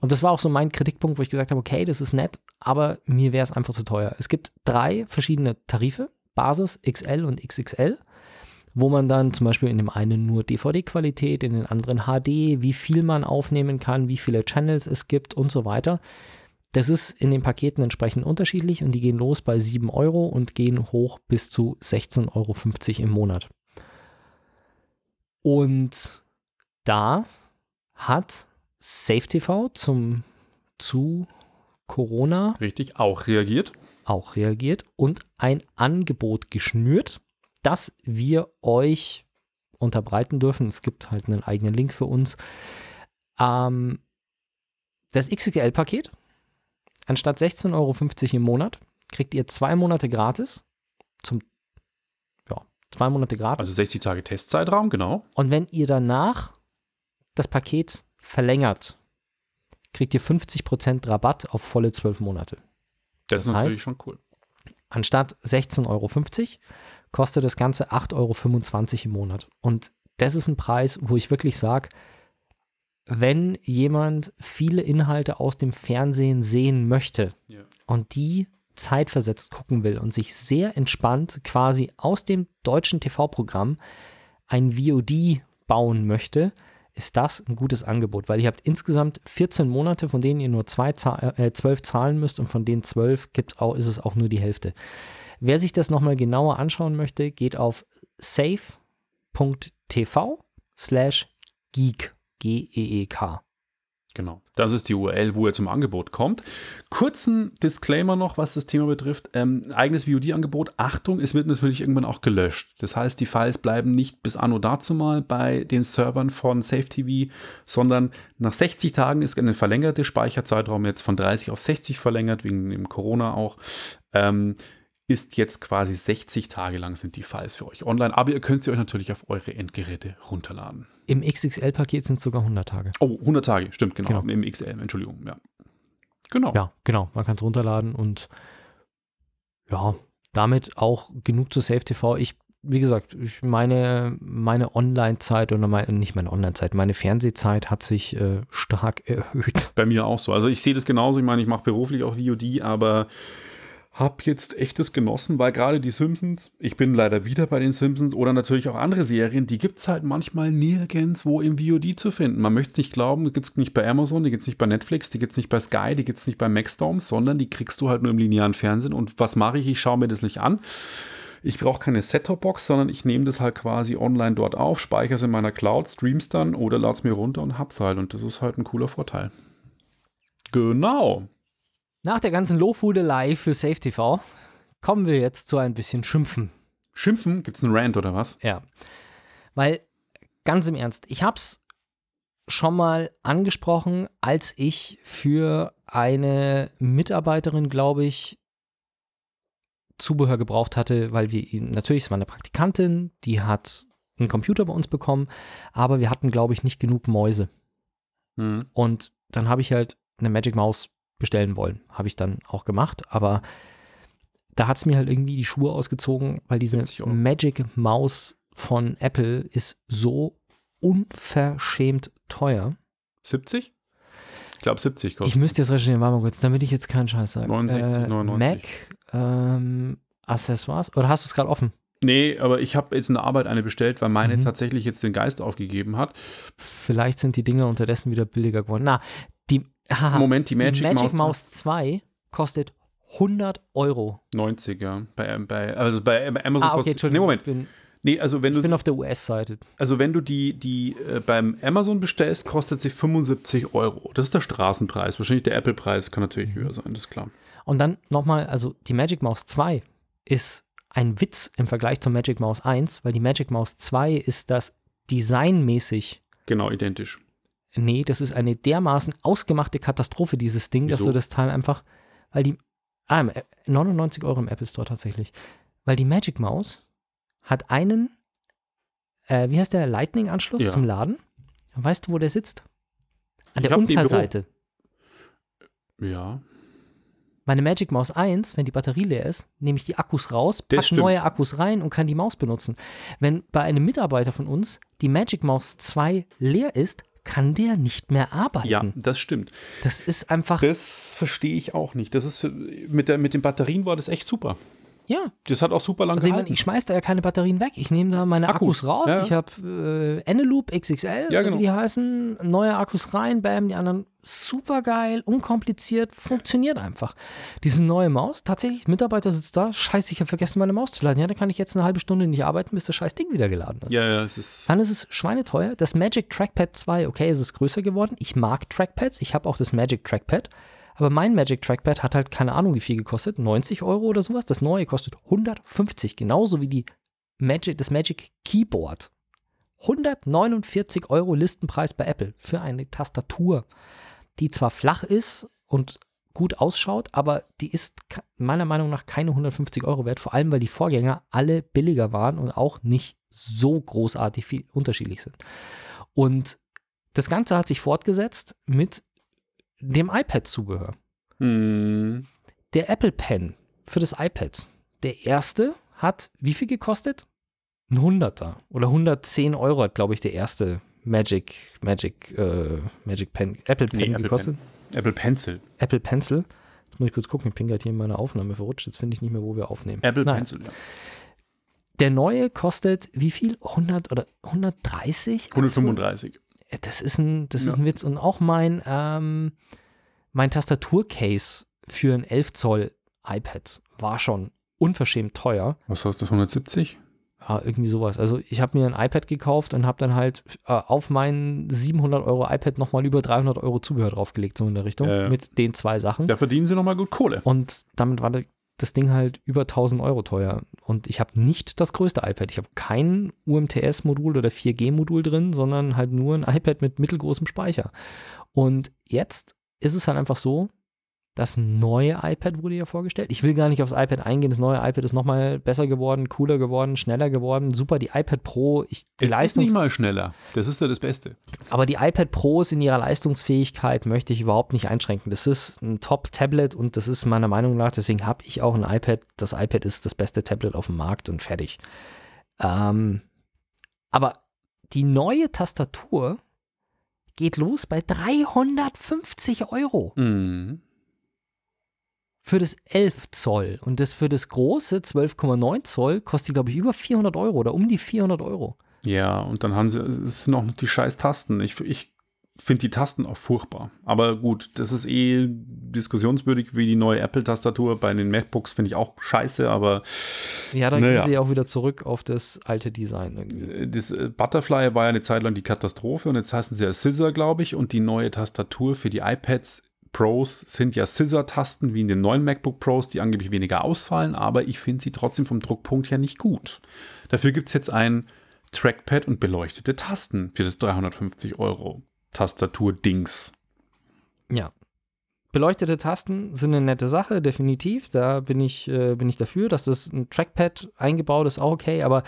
und das war auch so mein Kritikpunkt, wo ich gesagt habe, okay, das ist nett, aber mir wäre es einfach zu teuer. Es gibt drei verschiedene Tarife, Basis, XL und XXL wo man dann zum Beispiel in dem einen nur DVD-Qualität, in den anderen HD, wie viel man aufnehmen kann, wie viele Channels es gibt und so weiter. Das ist in den Paketen entsprechend unterschiedlich und die gehen los bei 7 Euro und gehen hoch bis zu 16,50 Euro im Monat. Und da hat Safe TV zum, zu Corona Richtig, auch reagiert. auch reagiert und ein Angebot geschnürt, das wir euch unterbreiten dürfen. Es gibt halt einen eigenen Link für uns. Ähm, das XXL-Paket, anstatt 16,50 Euro im Monat, kriegt ihr zwei Monate gratis. Zum, ja, zwei Monate gratis. Also 60 Tage Testzeitraum, genau. Und wenn ihr danach das Paket verlängert, kriegt ihr 50% Rabatt auf volle zwölf Monate. Das, ist Das natürlich heißt- schon cool. Anstatt 16,50 Euro kostet das Ganze 8,25 Euro im Monat. Und das ist ein Preis, wo ich wirklich sage, wenn jemand viele Inhalte aus dem Fernsehen sehen möchte Ja. und die zeitversetzt gucken will und sich sehr entspannt quasi aus dem deutschen TV-Programm ein VOD bauen möchte, ist das ein gutes Angebot, weil ihr habt insgesamt 14 Monate, von denen ihr nur zwei, äh, 12 zahlen müsst und von den 12 gibt's auch, ist es auch nur die Hälfte. Wer sich das nochmal genauer anschauen möchte, geht auf safe.tv slash geek, G-E-E-K. Genau. Das ist die URL, wo ihr zum Angebot kommt. Kurzen Disclaimer noch, was das Thema betrifft. Ähm, eigenes VOD-Angebot. Achtung, es wird natürlich irgendwann auch gelöscht. Das heißt, die Files bleiben nicht bis anno dazu mal bei den Servern von SafeTV, sondern nach 60 Tagen ist eine verlängerte Speicherzeitraum jetzt von 30 auf 60 verlängert, wegen dem Corona auch. Ähm, ist jetzt quasi 60 Tage lang sind die Files für euch online, aber ihr könnt sie euch natürlich auf eure Endgeräte runterladen. Im XXL-Paket sind es sogar 100 Tage. Oh, 100 Tage, stimmt, genau. Genau. Im XL, Entschuldigung, ja. Genau. Ja, genau. Man kann es runterladen und ja, damit auch genug zu Safe TV. Ich, wie gesagt, ich meine, meine Online-Zeit oder meine, nicht meine Online-Zeit, meine Fernsehzeit hat sich äh, stark <laughs> erhöht. Bei mir auch so. Also ich sehe das genauso. Ich meine, ich mache beruflich auch VOD, aber habe jetzt echtes genossen, weil gerade die Simpsons, ich bin leider wieder bei den Simpsons oder natürlich auch andere Serien, die gibt es halt manchmal nirgendwo im VOD zu finden. Man möchte es nicht glauben, die gibt es nicht bei Amazon, die gibt es nicht bei Netflix, die gibt es nicht bei Sky, die gibt es nicht bei Maxdome, sondern die kriegst du halt nur im linearen Fernsehen. Und was mache ich? Ich schaue mir das nicht an. Ich brauche keine Set-Top-Box, sondern ich nehme das halt quasi online dort auf, speichere es in meiner Cloud, streams dann oder lade es mir runter und hab's halt. Und das ist halt ein cooler Vorteil. Genau. Nach der ganzen Lobhudelei für Safe TV kommen wir jetzt zu ein bisschen Schimpfen. Schimpfen? Gibt's einen Rant oder was? Ja. Weil, ganz im Ernst, ich hab's schon mal angesprochen, als ich für eine Mitarbeiterin, glaube ich, Zubehör gebraucht hatte, weil wir ihn, natürlich, es war eine Praktikantin, die hat einen Computer bei uns bekommen, aber wir hatten, glaube ich, nicht genug Mäuse. Hm. Und dann habe ich halt eine Magic Maus bestellen wollen. Habe ich dann auch gemacht, aber da hat es mir halt irgendwie die Schuhe ausgezogen, weil diese 70 Euro. Magic Maus von Apple ist so unverschämt teuer. 70? Ich glaube 70 kostet. Ich müsste jetzt recherchieren, warte mal kurz, damit ich jetzt keinen Scheiß sage. 69, 99. Mac, ähm, Accessoires, oder hast du es gerade offen? Nee, aber ich habe jetzt in der Arbeit eine bestellt, weil meine Mhm. tatsächlich jetzt den Geist aufgegeben hat. Vielleicht sind die Dinger unterdessen wieder billiger geworden. Na, haha, Moment, die die Magic, Magic, Maus, Maus 2 kostet 100 Euro. 90, ja. Bei, bei, also bei Amazon Ah, okay, kostet. Nee. Moment. Ich bin, Nee, also wenn ich bin du, auf der US-Seite. also wenn du die, die äh, beim Amazon bestellst, kostet sie 75 Euro. Das ist der Straßenpreis. Wahrscheinlich der Apple-Preis kann natürlich höher sein, das ist klar. Und dann nochmal, also die Magic Mouse 2 ist ein Witz im Vergleich zur Magic Mouse 1, weil die Magic Mouse 2 ist das designmäßig. Genau, identisch. Nee, das ist eine dermaßen ausgemachte Katastrophe, dieses Ding, dass Wieso? du das Teil einfach, weil die, ah, im App- 99 Euro im Apple Store tatsächlich, weil die Magic Mouse hat einen, äh, wie heißt der, Lightning-Anschluss Ja. zum Laden. Weißt du, wo der sitzt? An Ich der. Unterseite. Ja. Meine Magic Mouse 1, wenn die Batterie leer ist, nehme ich die Akkus raus, packe neue Akkus rein und kann die Maus benutzen. Wenn bei einem Mitarbeiter von uns die Magic Mouse 2 leer ist, kann der nicht mehr arbeiten. Ja, das stimmt. Das ist einfach, Das verstehe ich auch nicht. Das ist mit, der, mit den Batterien war das echt super. Ja. Das hat auch super lange Also ich, gehalten. meine, ich schmeiß da ja keine Batterien weg. Ich nehme da meine Akkus, Akkus, raus. ja. Ich habe äh, Eneloop XXL, Ja, genau. wie die heißen, neue Akkus rein, bam, die anderen super geil, unkompliziert, funktioniert einfach. Diese neue Maus, tatsächlich, Mitarbeiter sitzt da, scheiße, ich habe vergessen, meine Maus zu laden. Ja, dann kann ich jetzt eine halbe Stunde nicht arbeiten, bis das scheiß Ding wieder geladen ist. ja, ja, es ist. Dann ist es schweineteuer. Das Magic Trackpad 2, okay, es ist größer geworden. Ich mag Trackpads. Ich habe auch das Magic Trackpad. Aber mein Magic Trackpad hat halt keine Ahnung, wie viel gekostet. 90 Euro oder sowas. Das neue kostet 150. Genauso wie die Magic, das Magic Keyboard. 149 Euro Listenpreis bei Apple für eine Tastatur, die zwar flach ist und gut ausschaut, aber die ist meiner Meinung nach keine 150 Euro wert, vor allem weil die Vorgänger alle billiger waren und auch nicht so großartig viel unterschiedlich sind. Und das Ganze hat sich fortgesetzt mit dem iPad-Zubehör. Hm, Der Apple Pen für das iPad, der erste hat wie viel gekostet? Ein Hunderter oder 110 Euro hat, glaube ich, der erste Magic, Magic, äh, Magic Pen, Apple Pen Nee, Apple gekostet. Apple Pencil. Apple Pencil. Jetzt muss ich kurz gucken, ich bin gerade hier in meiner Aufnahme verrutscht. Jetzt finde ich nicht mehr, wo wir aufnehmen. Apple Naja. Pencil, ja. Der neue kostet wie viel? 100 oder 130? 135. Äh, Das ist ein, das ist Ja. ein Witz. Und auch mein, ähm, mein Tastaturcase für ein 11 Zoll iPad war schon unverschämt teuer. Was heißt das, 170? Ja, irgendwie sowas. Also ich habe mir ein iPad gekauft und habe dann halt äh, auf mein 700 Euro iPad nochmal über 300 Euro Zubehör draufgelegt, so in der Richtung, ja. mit den zwei Sachen. Da verdienen sie nochmal gut Kohle. Und damit war das Ding halt über 1000 Euro teuer. Und ich habe nicht das größte iPad. Ich habe kein UMTS-Modul oder 4G-Modul drin, sondern halt nur ein iPad mit mittelgroßem Speicher. Und jetzt ist es halt einfach so, das neue iPad wurde ja vorgestellt. Ich will gar nicht aufs iPad eingehen. Das neue iPad ist nochmal besser geworden, cooler geworden, schneller geworden. Super, die iPad Pro, ich, die Es ist nicht mal schneller. Das ist ja das Beste. aber die iPad Pros in ihrer Leistungsfähigkeit möchte ich überhaupt nicht einschränken. Das ist ein Top-Tablet und das ist meiner Meinung nach, deswegen habe ich auch ein iPad. Das iPad ist das beste Tablet auf dem Markt und fertig. Ähm, aber die neue Tastatur geht los bei 350 Euro Mhm. Für das 11 Zoll. Und das für das große 12,9 Zoll kostet, glaube ich, über 400 Euro oder um die 400 Euro. Ja, und dann haben sie, es sind auch noch die scheiß Tasten. Ich, ich finde die Tasten auch furchtbar. Aber gut, das ist eh diskussionswürdig wie die neue Apple-Tastatur. Bei den MacBooks finde ich auch scheiße, aber Ja, da Naja. gehen sie auch wieder zurück auf das alte Design. Irgendwie. äh, das äh, Butterfly war ja eine Zeit lang die Katastrophe und jetzt heißen sie ja Scissor, glaube ich. Und die neue Tastatur für die iPads Pros sind ja Scissor-Tasten wie in den neuen MacBook Pros, die angeblich weniger ausfallen, aber ich finde sie trotzdem vom Druckpunkt her nicht gut. Dafür gibt es jetzt ein Trackpad und beleuchtete Tasten für das 350 Euro Tastatur-Dings. Ja. Beleuchtete Tasten sind eine nette Sache, definitiv. Da bin ich, äh, bin ich dafür, dass das ein Trackpad eingebaut ist, auch okay, aber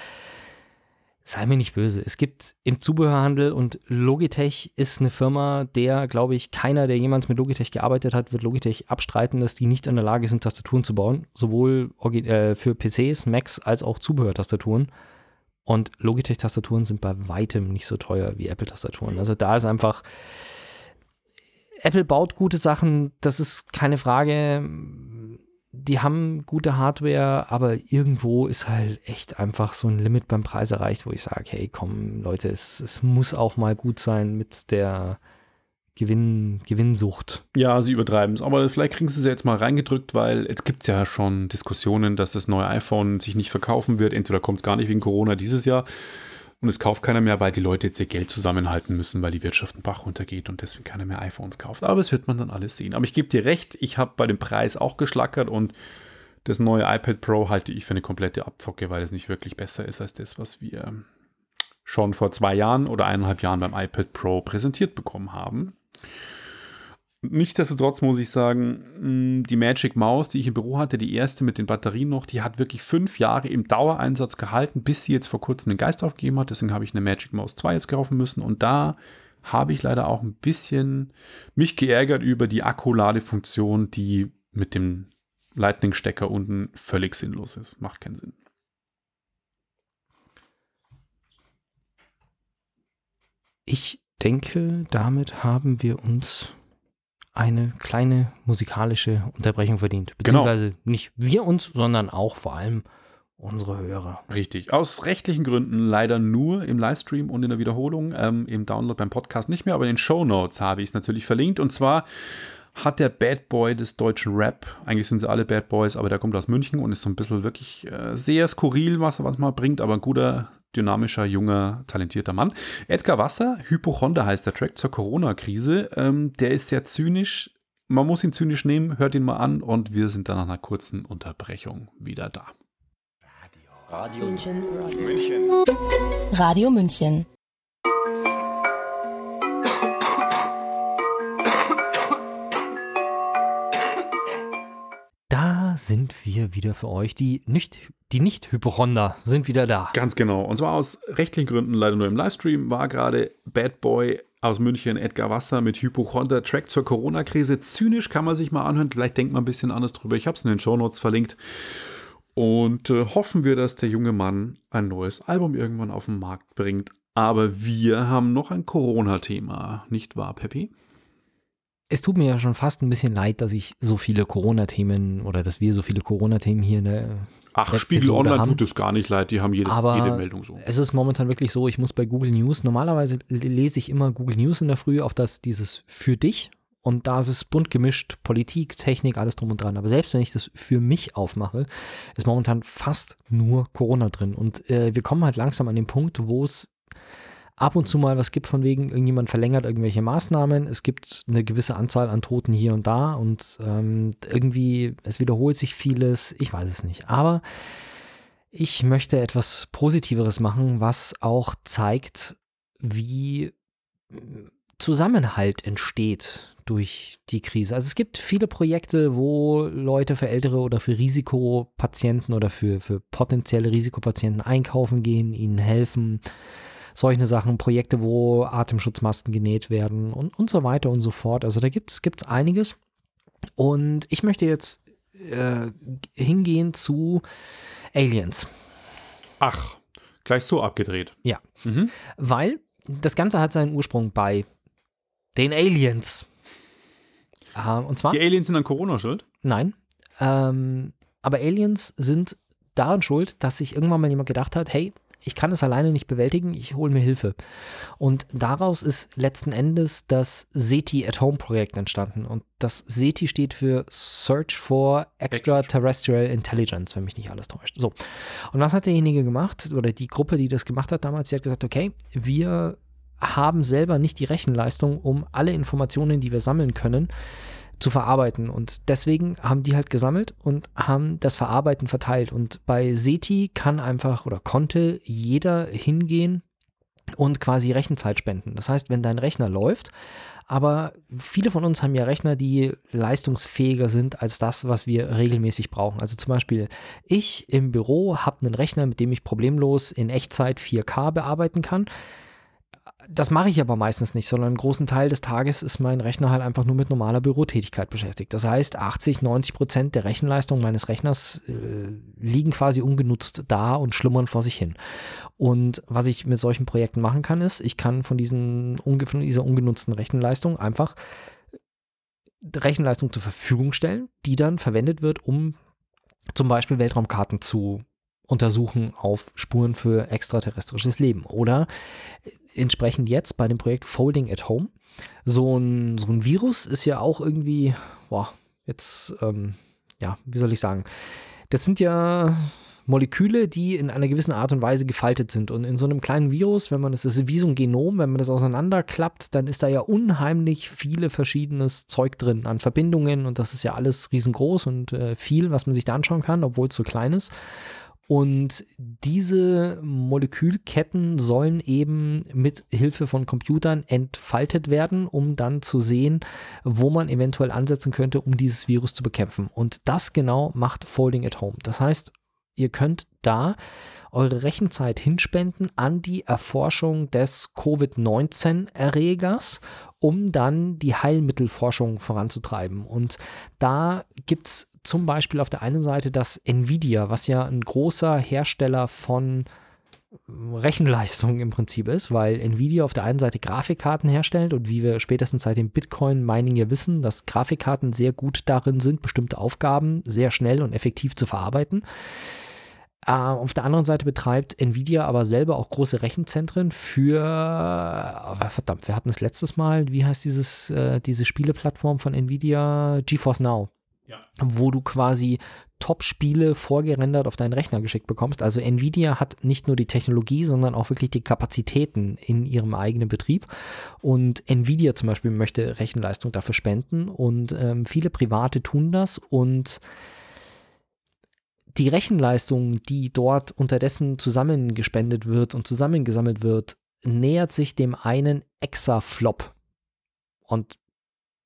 sei mir nicht böse. Es gibt im Zubehörhandel und Logitech ist eine Firma, der, glaube ich, keiner, der jemals mit Logitech gearbeitet hat, wird Logitech abstreiten, dass die nicht in der Lage sind, Tastaturen zu bauen. Sowohl äh, für PCs, Macs als auch Zubehörtastaturen. Und Logitech-Tastaturen sind bei weitem nicht so teuer wie Apple-Tastaturen. Also da ist einfach, Apple baut gute Sachen, das ist keine Frage. Die haben gute Hardware, aber irgendwo ist halt echt einfach so ein Limit beim Preis erreicht, wo ich sage, hey, komm, Leute, es, es muss auch mal gut sein mit der Gewinn, Gewinnsucht. Ja, sie übertreiben es, aber vielleicht kriegen sie es jetzt mal reingedrückt, weil jetzt gibt es ja schon Diskussionen, dass das neue iPhone sich nicht verkaufen wird. Entweder kommt es gar nicht wegen Corona dieses Jahr und es kauft keiner mehr, weil die Leute jetzt ihr Geld zusammenhalten müssen, weil die Wirtschaft einen Bach runtergeht und deswegen keiner mehr iPhones kauft. Aber das wird man dann alles sehen. Aber ich gebe dir recht, ich habe bei dem Preis auch geschlackert und das neue iPad Pro halte ich für eine komplette Abzocke, weil es nicht wirklich besser ist als das, was wir schon vor zwei Jahren oder eineinhalb Jahren beim iPad Pro präsentiert bekommen haben. Nichtsdestotrotz muss ich sagen, mh, die Magic Maus, die ich im Büro hatte, die erste mit den Batterien noch, die hat wirklich fünf Jahre im Dauereinsatz gehalten, bis sie jetzt vor kurzem den Geist aufgegeben hat. Deswegen habe ich eine Magic Maus 2 jetzt kaufen müssen. Und da habe ich leider auch ein bisschen mich geärgert über die Akkuladefunktion, die mit dem Lightning-Stecker unten völlig sinnlos ist. Macht keinen Sinn. Ich denke, damit haben wir uns eine kleine musikalische Unterbrechung verdient. Genau. Beziehungsweise nicht wir uns, sondern auch vor allem unsere Hörer. Richtig. Aus rechtlichen Gründen leider nur im Livestream und in der Wiederholung. Ähm, Im Download beim Podcast nicht mehr, aber in den Show Notes habe ich es natürlich verlinkt. Und zwar hat der Bad Boy des deutschen Rap, eigentlich sind sie alle Bad Boys, aber der kommt aus München und ist so ein bisschen wirklich äh, sehr skurril, was er manchmal bringt, aber ein guter, dynamischer, junger, talentierter Mann. Edgar Wasser, Hypochonder heißt der Track zur Corona-Krise. Ähm, der ist sehr zynisch. Man muss ihn zynisch nehmen, hört ihn mal an und wir sind dann nach einer kurzen Unterbrechung wieder da. Radio München. München. Radio München. Sind wir wieder für euch. Die nicht, die nicht Hypochonder sind wieder da. Ganz genau. Und zwar aus rechtlichen Gründen leider nur im Livestream war gerade Bad Boy aus München, Edgar Wasser mit Hypochonder, Track zur Corona-Krise. Zynisch kann man sich mal anhören. Vielleicht denkt man ein bisschen anders drüber. Ich habe es in den Shownotes verlinkt. Und äh, hoffen wir, dass der junge Mann ein neues Album irgendwann auf den Markt bringt. Aber wir haben noch ein Corona-Thema, nicht wahr, Peppi? Es tut mir ja schon fast ein bisschen leid, dass ich so viele Corona-Themen oder dass wir so viele Corona-Themen hier in der Ach, Spiegel Online haben. tut es gar nicht leid. Die haben jedes, Aber jede Meldung so. es ist momentan wirklich so, ich muss bei Google News, normalerweise lese ich immer Google News in der Früh auf das dieses für dich und da ist es bunt gemischt, Politik, Technik, alles drum und dran. Aber selbst wenn ich das für mich aufmache, ist momentan fast nur Corona drin. Und äh, wir kommen halt langsam an den Punkt, wo es ab und zu mal was gibt, von wegen irgendjemand verlängert irgendwelche Maßnahmen. Es gibt eine gewisse Anzahl an Toten hier und da und ähm, irgendwie, es wiederholt sich vieles. Ich weiß es nicht. Aber ich möchte etwas Positiveres machen, was auch zeigt, wie Zusammenhalt entsteht durch die Krise. Also es gibt viele Projekte, wo Leute für ältere oder für Risikopatienten oder für, für potenzielle Risikopatienten einkaufen gehen, ihnen helfen. Solche Sachen, Projekte, wo Atemschutzmasken genäht werden und, und so weiter und so fort. Also da gibt es einiges. Und ich möchte jetzt äh, hingehen zu Aliens. Ach, gleich so abgedreht. Ja. Mhm. Weil das Ganze hat seinen Ursprung bei den Aliens. Ähm, und zwar, Die Aliens sind an Corona schuld? nein, ähm, aber Aliens sind daran schuld, dass sich irgendwann mal jemand gedacht hat, hey, ich kann es alleine nicht bewältigen, ich hole mir Hilfe. Und daraus ist letzten Endes das SETI at Home Projekt entstanden. Und das SETI steht für Search for Extraterrestrial Intelligence, wenn mich nicht alles täuscht. So. Und was hat derjenige gemacht, oder die Gruppe, die das gemacht hat damals, die hat gesagt, okay, wir haben selber nicht die Rechenleistung, um alle Informationen, die wir sammeln können, zu verarbeiten. Und deswegen haben die halt gesammelt und haben das Verarbeiten verteilt. Und bei SETI kann einfach oder konnte jeder hingehen und quasi Rechenzeit spenden. Das heißt, wenn dein Rechner läuft, aber viele von uns haben ja Rechner, die leistungsfähiger sind als das, was wir regelmäßig brauchen. Also zum Beispiel, ich im Büro habe einen Rechner, mit dem ich problemlos in Echtzeit 4K bearbeiten kann. Das mache ich aber meistens nicht, sondern einen großen Teil des Tages ist mein Rechner halt einfach nur mit normaler Bürotätigkeit beschäftigt. Das heißt, 80, 90 Prozent der Rechenleistung meines Rechners äh, liegen quasi ungenutzt da und schlummern vor sich hin. Und was ich mit solchen Projekten machen kann, ist, ich kann von, diesen, von dieser ungenutzten Rechenleistung einfach Rechenleistung zur Verfügung stellen, die dann verwendet wird, um zum Beispiel Weltraumkarten zu untersuchen auf Spuren für extraterrestrisches Leben. Oder entsprechend jetzt bei dem Projekt Folding at Home. So ein, so ein Virus ist ja auch irgendwie, boah, jetzt, ähm, ja, wie soll ich sagen, das sind ja Moleküle, die in einer gewissen Art und Weise gefaltet sind. Und in so einem kleinen Virus, wenn man das, das ist wie so ein Genom, wenn man das auseinanderklappt, dann ist da ja unheimlich viele verschiedenes Zeug drin an Verbindungen und das ist ja alles riesengroß und äh, viel, was man sich da anschauen kann, obwohl es so klein ist. Und diese Molekülketten sollen eben mit Hilfe von Computern entfaltet werden, um dann zu sehen, wo man eventuell ansetzen könnte, um dieses Virus zu bekämpfen. Und das genau macht Folding at Home. Das heißt, ihr könnt da eure Rechenzeit hinspenden an die Erforschung des Covid-19-Erregers, um dann die Heilmittelforschung voranzutreiben. Und da gibt es zum Beispiel auf der einen Seite das Nvidia, was ja ein großer Hersteller von Rechenleistung im Prinzip ist, weil Nvidia auf der einen Seite Grafikkarten herstellt und wie wir spätestens seit dem Bitcoin-Mining ja wissen, dass Grafikkarten sehr gut darin sind, bestimmte Aufgaben sehr schnell und effektiv zu verarbeiten. Äh, auf der anderen Seite betreibt Nvidia aber selber auch große Rechenzentren für, äh, verdammt, wir hatten es letztes Mal, wie heißt dieses, äh, diese Spieleplattform von Nvidia? GeForce Now. Ja. Wo du quasi Top-Spiele vorgerendert auf deinen Rechner geschickt bekommst. Also Nvidia hat nicht nur die Technologie, sondern auch wirklich die Kapazitäten in ihrem eigenen Betrieb. Und Nvidia zum Beispiel möchte Rechenleistung dafür spenden und ähm, viele Private tun das und die Rechenleistung, die dort unterdessen zusammengespendet wird und zusammengesammelt wird, nähert sich dem einen Exaflop. Und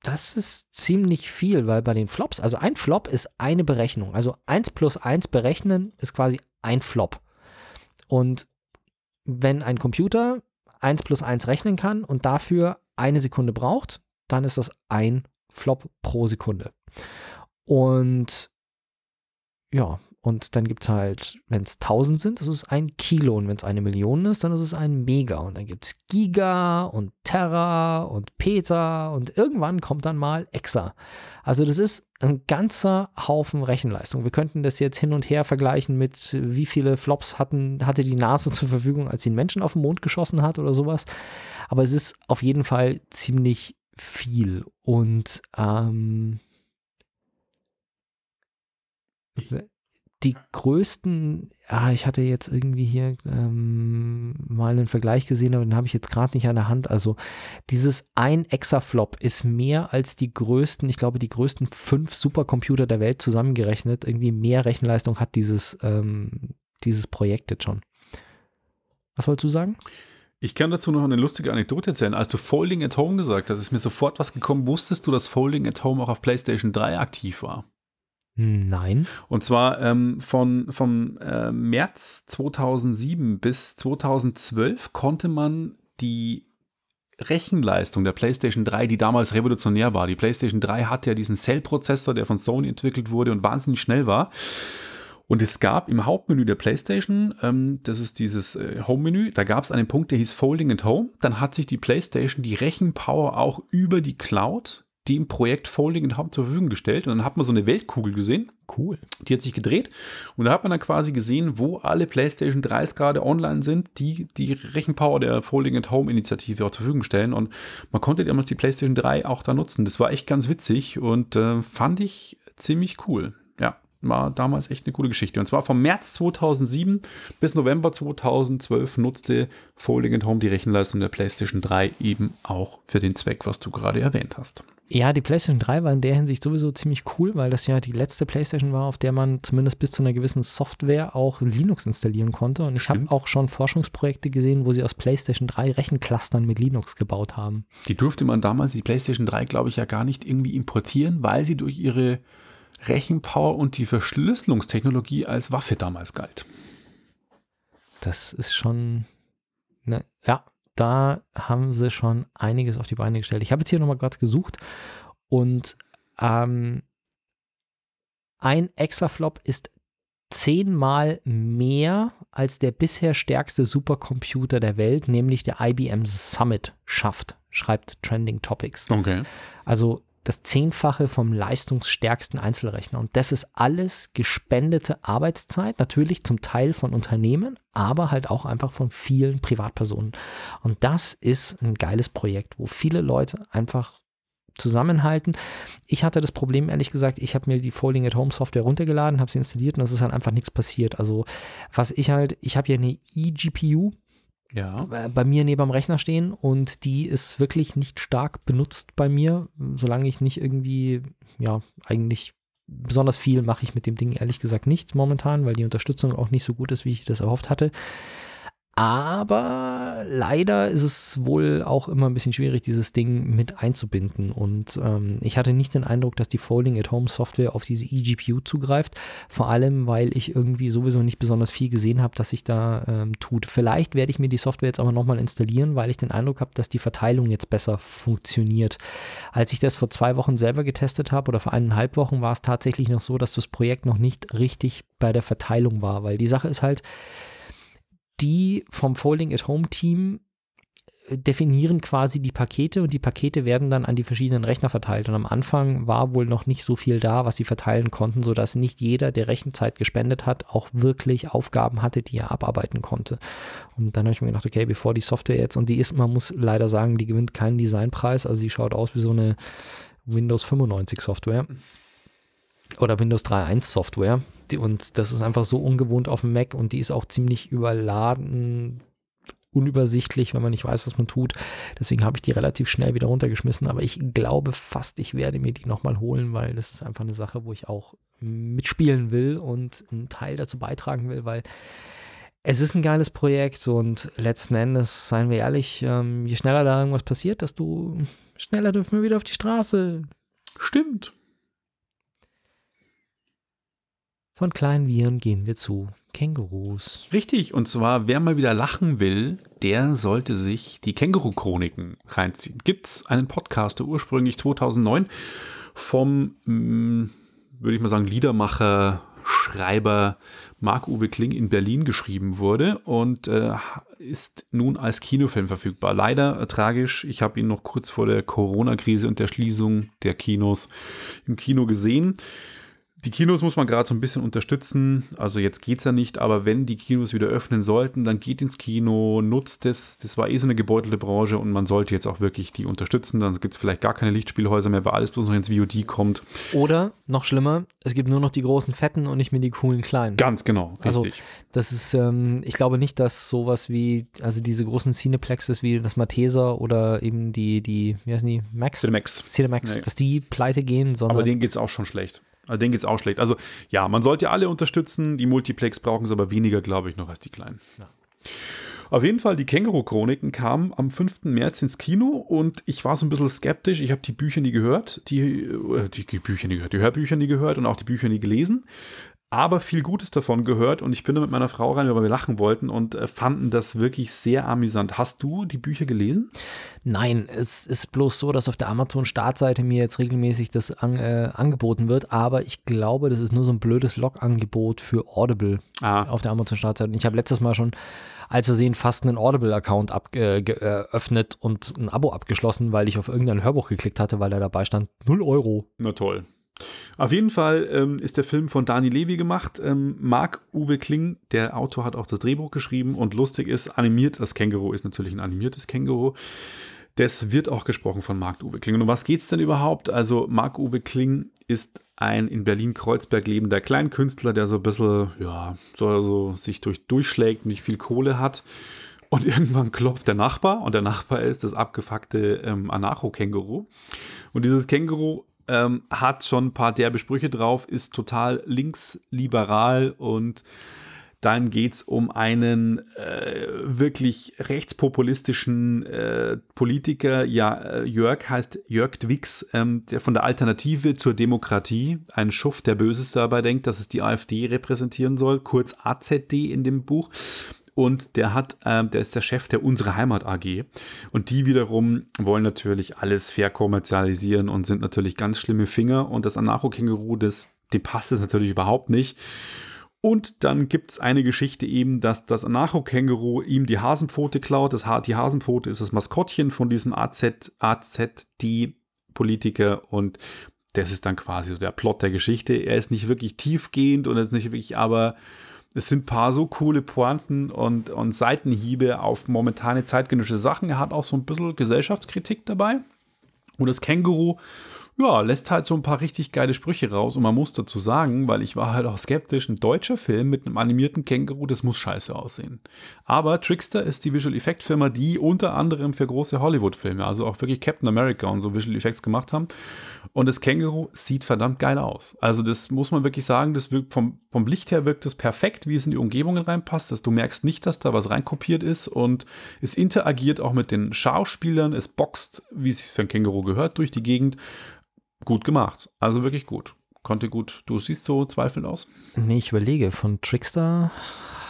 das ist ziemlich viel, weil bei den Flops, also ein Flop ist eine Berechnung. Also 1 plus 1 berechnen ist quasi ein Flop. Und wenn ein Computer 1 plus 1 rechnen kann und dafür eine Sekunde braucht, dann ist das ein Flop pro Sekunde. Und ja, und dann gibt es halt, wenn es 1000 sind, das ist ein Kilo. Und wenn es eine Million ist, dann ist es ein Mega. Und dann gibt es Giga und Terra und Peta und irgendwann kommt dann mal Exa. Also das ist ein ganzer Haufen Rechenleistung. Wir könnten das jetzt hin und her vergleichen mit, wie viele Flops hatten, hatte die NASA <laughs> zur Verfügung, als sie einen Menschen auf den Mond geschossen hat oder sowas. Aber es ist auf jeden Fall ziemlich viel. Und ähm, die größten, ah, ich hatte jetzt irgendwie hier ähm, mal einen Vergleich gesehen, aber den habe ich jetzt gerade nicht an der Hand. Also dieses ein Exaflop ist mehr als die größten, ich glaube, die größten fünf Supercomputer der Welt zusammengerechnet. Irgendwie mehr Rechenleistung hat dieses, ähm, dieses Projekt jetzt schon. Was wolltest du sagen? Ich kann dazu noch eine lustige Anekdote erzählen. Als du Folding at Home gesagt hast, ist mir sofort was gekommen. Wusstest du, dass Folding at Home auch auf PlayStation 3 aktiv war? Nein. Und zwar ähm, von, vom äh, März 2007 bis 2012 konnte man die Rechenleistung der PlayStation 3, die damals revolutionär war. Die PlayStation 3 hatte ja diesen Cell-Prozessor, der von Sony entwickelt wurde und wahnsinnig schnell war. Und es gab im Hauptmenü der PlayStation, ähm, das ist dieses äh, Home-Menü, da gab es einen Punkt, der hieß Folding at Home. Dann hat sich die PlayStation die Rechenpower auch über die Cloud die im Projekt Folding Home zur Verfügung gestellt. Und dann hat man so eine Weltkugel gesehen. Cool. Die hat sich gedreht. Und da hat man dann quasi gesehen, wo alle PlayStation 3s gerade online sind, die die Rechenpower der Folding at Home Initiative auch zur Verfügung stellen. Und man konnte damals die PlayStation 3 auch da nutzen. Das war echt ganz witzig und äh, fand ich ziemlich cool. War damals echt eine coole Geschichte. Und zwar vom März 2007 bis November 2012 nutzte Folding at Home die Rechenleistung der PlayStation 3 eben auch für den Zweck, was du gerade erwähnt hast. Ja, die PlayStation 3 war in der Hinsicht sowieso ziemlich cool, weil das ja die letzte PlayStation war, auf der man zumindest bis zu einer gewissen Software auch Linux installieren konnte. Und ich habe auch schon Forschungsprojekte gesehen, wo sie aus PlayStation 3 Rechenclustern mit Linux gebaut haben. Die durfte man damals, die PlayStation 3, glaube ich, ja gar nicht irgendwie importieren, weil sie durch ihre Rechenpower und die Verschlüsselungstechnologie als Waffe damals galt. Das ist schon, ne, ja, da haben sie schon einiges auf die Beine gestellt. Ich habe jetzt hier nochmal gerade gesucht und ähm, ein Exaflop ist zehnmal mehr als der bisher stärkste Supercomputer der Welt, nämlich der IBM Summit schafft, schreibt Trending Topics. Okay. Also das Zehnfache vom leistungsstärksten Einzelrechner. Und das ist alles gespendete Arbeitszeit, natürlich zum Teil von Unternehmen, aber halt auch einfach von vielen Privatpersonen. Und das ist ein geiles Projekt, wo viele Leute einfach zusammenhalten. Ich hatte das Problem, ehrlich gesagt, ich habe mir die Folding at Home Software runtergeladen, habe sie installiert und es ist halt einfach nichts passiert. Also was ich halt, ich habe hier eine eGPU, ja. Äh, bei mir neben dem Rechner stehen und die ist wirklich nicht stark benutzt bei mir, solange ich nicht irgendwie, ja, eigentlich besonders viel mache ich mit dem Ding ehrlich gesagt nicht momentan, weil die Unterstützung auch nicht so gut ist, wie ich das erhofft hatte. Aber leider ist es wohl auch immer ein bisschen schwierig, dieses Ding mit einzubinden. Und ähm, ich hatte nicht den Eindruck, dass die Folding at Home Software auf diese eGPU zugreift. Vor allem, weil ich irgendwie sowieso nicht besonders viel gesehen habe, dass sich da ähm, tut. Vielleicht werde ich mir die Software jetzt aber nochmal installieren, weil ich den Eindruck habe, dass die Verteilung jetzt besser funktioniert. Als ich das vor zwei Wochen selber getestet habe oder vor eineinhalb Wochen, war es tatsächlich noch so, dass das Projekt noch nicht richtig bei der Verteilung war. Weil die Sache ist halt, die vom Folding at Home Team äh, definieren quasi die Pakete und die Pakete werden dann an die verschiedenen Rechner verteilt. Und am Anfang war wohl noch nicht so viel da, was sie verteilen konnten, sodass nicht jeder, der Rechenzeit gespendet hat, auch wirklich Aufgaben hatte, die er abarbeiten konnte. Und dann habe ich mir gedacht, okay, bevor die Software jetzt, und die ist, man muss leider sagen, die gewinnt keinen Designpreis, also sie schaut aus wie so eine Windows 95 Software oder Windows 3.1 Software. Und das ist einfach so ungewohnt auf dem Mac und die ist auch ziemlich überladen, unübersichtlich, wenn man nicht weiß, was man tut. Deswegen habe ich die relativ schnell wieder runtergeschmissen. Aber ich glaube fast, ich werde mir die nochmal holen, weil das ist einfach eine Sache, wo ich auch mitspielen will und einen Teil dazu beitragen will, weil es ist ein geiles Projekt und letzten Endes, seien wir ehrlich, ähm, je schneller da irgendwas passiert, desto schneller dürfen wir wieder auf die Straße. Stimmt. Von kleinen Viren gehen wir zu Kängurus. Richtig, und zwar, wer mal wieder lachen will, der sollte sich die Känguru-Chroniken reinziehen. Gibt es einen Podcast, der ursprünglich 2009 vom, mh, würde ich mal sagen, Liedermacher, Schreiber Marc-Uwe Kling in Berlin geschrieben wurde und äh, ist nun als Kinofilm verfügbar. Leider äh, tragisch, ich habe ihn noch kurz vor der Corona-Krise und der Schließung der Kinos im Kino gesehen. Die Kinos muss man gerade so ein bisschen unterstützen. Also jetzt geht es ja nicht, aber wenn die Kinos wieder öffnen sollten, dann geht ins Kino, nutzt es. Das war eh so eine gebeutelte Branche und man sollte jetzt auch wirklich die unterstützen. Dann gibt es vielleicht gar keine Lichtspielhäuser mehr, weil alles bloß noch ins VOD kommt. Oder, noch schlimmer, es gibt nur noch die großen Fetten und nicht mehr die coolen kleinen. Ganz genau, Also richtig. das ist, ähm, ich glaube nicht, dass sowas wie, also diese großen Cineplexes wie das Matheser oder eben die, die, wie heißen die, Max? Cinemax. Cinemax, Nee. dass die pleite gehen, sondern Aber denen geht es auch schon schlecht. Also denen geht es auch schlecht. Also ja, man sollte alle unterstützen. Die Multiplex brauchen es aber weniger, glaube ich, noch als die kleinen. Auf jeden Fall, die Känguru-Chroniken kamen am 5. März ins Kino und ich war so ein bisschen skeptisch. Ich habe die Bücher nie gehört, die, äh, die, die Bücher nie gehört, die Hörbücher nie gehört und auch die Bücher nie gelesen. Aber viel Gutes davon gehört und ich bin da mit meiner Frau rein, weil wir lachen wollten und äh, fanden das wirklich sehr amüsant. Hast du die Bücher gelesen? Nein, es ist bloß so, dass auf der Amazon-Startseite mir jetzt regelmäßig das an, äh, angeboten wird, aber ich glaube, das ist nur so ein blödes Log-Angebot für Audible Ah, auf der Amazon-Startseite. Und ich habe letztes Mal schon als Versehen fast einen Audible-Account äh, geöffnet und ein Abo abgeschlossen, weil ich auf irgendein Hörbuch geklickt hatte, weil da dabei stand 0 Euro. Na toll. Auf jeden Fall ähm, ist der Film von Dani Levy gemacht. Ähm, Marc-Uwe Kling, der Autor, hat auch das Drehbuch geschrieben und lustig ist, animiert, das Känguru ist natürlich ein animiertes Känguru. Das wird auch gesprochen von Marc-Uwe Kling. Und um was geht es denn überhaupt? Also Marc-Uwe Kling ist ein in Berlin-Kreuzberg lebender Kleinkünstler, der so ein bisschen, ja, so also sich durch, durchschlägt nicht viel Kohle hat. Und irgendwann klopft der Nachbar und der Nachbar ist das abgefuckte ähm, Anarcho-Känguru. Und dieses Känguru ähm, hat schon ein paar derbe Sprüche drauf, ist total linksliberal und dann geht es um einen äh, wirklich rechtspopulistischen äh, Politiker. Ja, äh, Jörg heißt Jörg Dwix, ähm, der von der Alternative zur Demokratie, ein Schuft, der Böses dabei denkt, dass es die AfD repräsentieren soll, kurz AZD in dem Buch. Und der hat, ähm, der ist der Chef der Unsere Heimat AG. Und die wiederum wollen natürlich alles fair kommerzialisieren und sind natürlich ganz schlimme Finger. Und das Anarcho-Känguru, dem passt es natürlich überhaupt nicht. Und dann gibt es eine Geschichte eben, dass das Anarcho-Känguru ihm die Hasenpfote klaut. Das ha die Hasenpfote ist das Maskottchen von diesem AZ, AZD-Politiker und das ist dann quasi so der Plot der Geschichte. Er ist nicht wirklich tiefgehend und er ist nicht wirklich, aber es sind ein paar so coole Pointen und, und Seitenhiebe auf momentane zeitgenössische Sachen. Er hat auch so ein bisschen Gesellschaftskritik dabei. Und das Känguru, ja, lässt halt so ein paar richtig geile Sprüche raus. Und man muss dazu sagen, weil ich war halt auch skeptisch, ein deutscher Film mit einem animierten Känguru, das muss scheiße aussehen. Aber Trickster ist die Visual Effect Firma, die unter anderem für große Hollywood-Filme, also auch wirklich Captain America und so Visual Effects gemacht haben. Und das Känguru sieht verdammt geil aus. Also das muss man wirklich sagen, das wirkt vom, vom Licht her wirkt es perfekt, wie es in die Umgebungen reinpasst. Dass du merkst nicht, dass da was reinkopiert ist und es interagiert auch mit den Schauspielern. Es boxt, wie es für ein Känguru gehört, durch die Gegend. Gut gemacht. Also wirklich gut. Konnte gut. Du siehst so zweifelnd aus. Nee, ich überlege, von Trickster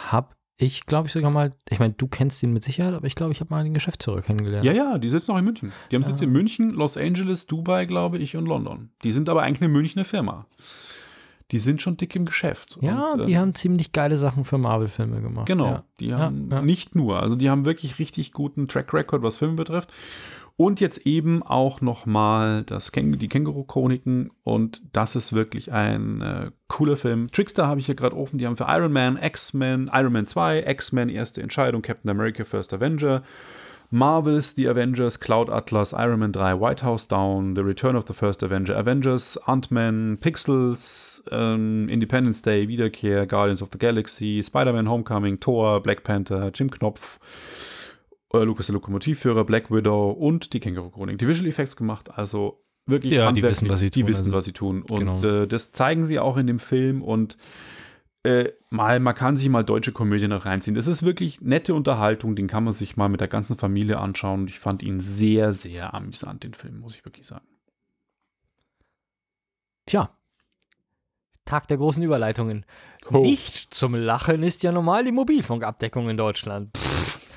habe ich, glaube ich, sogar mal, ich meine, du kennst ihn mit Sicherheit, aber ich glaube, ich habe mal den Geschäftsführer kennengelernt. Ja, ja, die sitzen auch in München. Die haben Sitz in München, Los Angeles, Dubai, glaube ich, und London. Die sind aber eigentlich eine Münchner Firma. die sind schon dick im Geschäft. Ja, Und, die äh, haben ziemlich geile Sachen für Marvel-Filme gemacht. Genau, Ja. die haben ja. nicht nur, also die haben wirklich richtig guten Track Record, was Filme betrifft. Und jetzt eben auch nochmal Käng die Känguru-Chroniken und das ist wirklich ein äh, cooler Film. Trickster habe ich hier gerade offen, die haben für Iron Man, X-Men, Iron Man 2, X-Men, Erste Entscheidung, Captain America, First Avenger, Marvels, The Avengers, Cloud Atlas, Iron Man 3, White House Down, The Return of the First Avenger, Avengers, Ant-Man, Pixels, ähm, Independence Day, Wiederkehr, Guardians of the Galaxy, Spider-Man Homecoming, Thor, Black Panther, Jim Knopf, äh, Lukas der Lokomotivführer, Black Widow und die Känguru-Chronik. Die Visual Effects gemacht, also wirklich Ja, die wissen, was sie Die tun, wissen, also- was sie tun. Und Genau. äh, das zeigen sie auch in dem Film und äh, mal, man kann sich mal deutsche Komödien noch reinziehen. Das ist wirklich nette Unterhaltung, den kann man sich mal mit der ganzen Familie anschauen. Und ich fand ihn sehr, sehr amüsant, den Film, muss ich wirklich sagen. Tja. Tag der großen Überleitungen. Ho. Nicht zum Lachen ist ja normal die Mobilfunkabdeckung in Deutschland.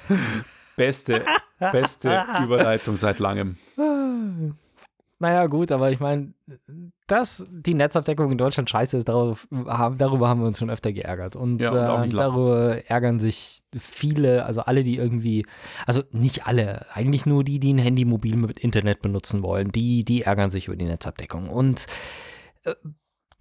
<laughs> Beste, beste Überleitung seit langem. Naja, gut, aber ich meine, dass die Netzabdeckung in Deutschland scheiße ist, darauf, haben, darüber haben wir uns schon öfter geärgert. Und, Ja, und äh, darüber ärgern sich viele, also alle, die irgendwie, also nicht alle, eigentlich nur die, die ein Handy mobil mit Internet benutzen wollen, die, die ärgern sich über die Netzabdeckung. Und äh,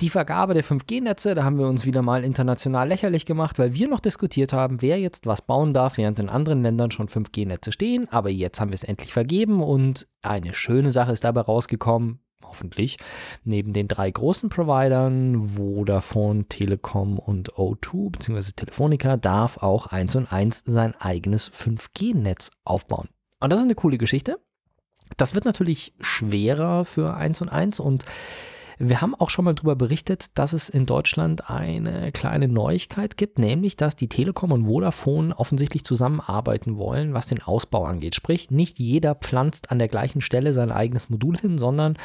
die Vergabe der 5G-Netze, da haben wir uns wieder mal international lächerlich gemacht, weil wir noch diskutiert haben, wer jetzt was bauen darf, während in anderen Ländern schon 5G-Netze stehen. Aber jetzt haben wir es endlich vergeben und eine schöne Sache ist dabei rausgekommen, hoffentlich. Neben den drei großen Providern, Vodafone, Telekom und O2 bzw. Telefonica, darf auch 1 und 1 sein eigenes 5G-Netz aufbauen. Und das ist eine coole Geschichte. Das wird natürlich schwerer für 1 und 1 und wir haben auch schon mal darüber berichtet, dass es in Deutschland eine kleine Neuigkeit gibt, nämlich dass die Telekom und Vodafone offensichtlich zusammenarbeiten wollen, was den Ausbau angeht. Sprich, nicht jeder pflanzt an der gleichen Stelle sein eigenes Modul hin, sondern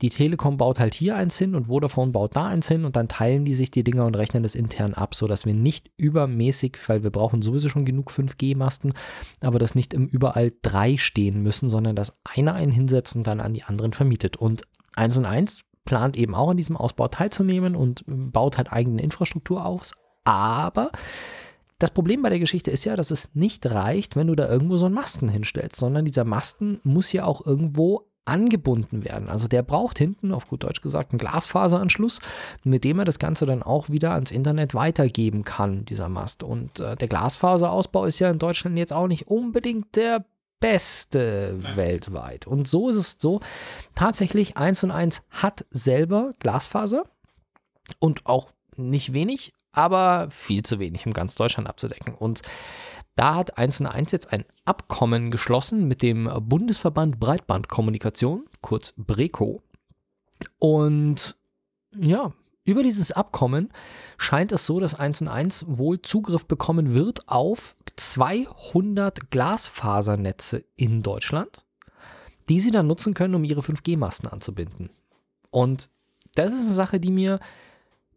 die Telekom baut halt hier eins hin und Vodafone baut da eins hin und dann teilen die sich die Dinger und rechnen das intern ab, sodass wir nicht übermäßig, weil wir brauchen sowieso schon genug 5G-Masten, aber dass nicht im überall drei stehen müssen, sondern dass einer einen hinsetzt und dann an die anderen vermietet. Und eins und eins plant eben auch an diesem Ausbau teilzunehmen und ähm, baut halt eigene Infrastruktur aus. Aber das Problem bei der Geschichte ist ja, dass es nicht reicht, wenn du da irgendwo so einen Masten hinstellst, sondern dieser Masten muss ja auch irgendwo angebunden werden. Also der braucht hinten, auf gut Deutsch gesagt, einen Glasfaseranschluss, mit dem er das Ganze dann auch wieder ans Internet weitergeben kann, dieser Mast. Und äh, der Glasfaserausbau ist ja in Deutschland jetzt auch nicht unbedingt der beste weltweit. Und so ist es so, tatsächlich 1 und 1 hat selber Glasfaser und auch nicht wenig, aber viel zu wenig, um ganz Deutschland abzudecken. Und da hat 1 und 1 jetzt ein Abkommen geschlossen mit dem Bundesverband Breitbandkommunikation, kurz BREKO. Und ja, über dieses Abkommen scheint es so, dass 1 und 1 wohl Zugriff bekommen wird auf 200 Glasfasernetze in Deutschland, die sie dann nutzen können, um ihre 5G-Masten anzubinden. Und das ist eine Sache, die mir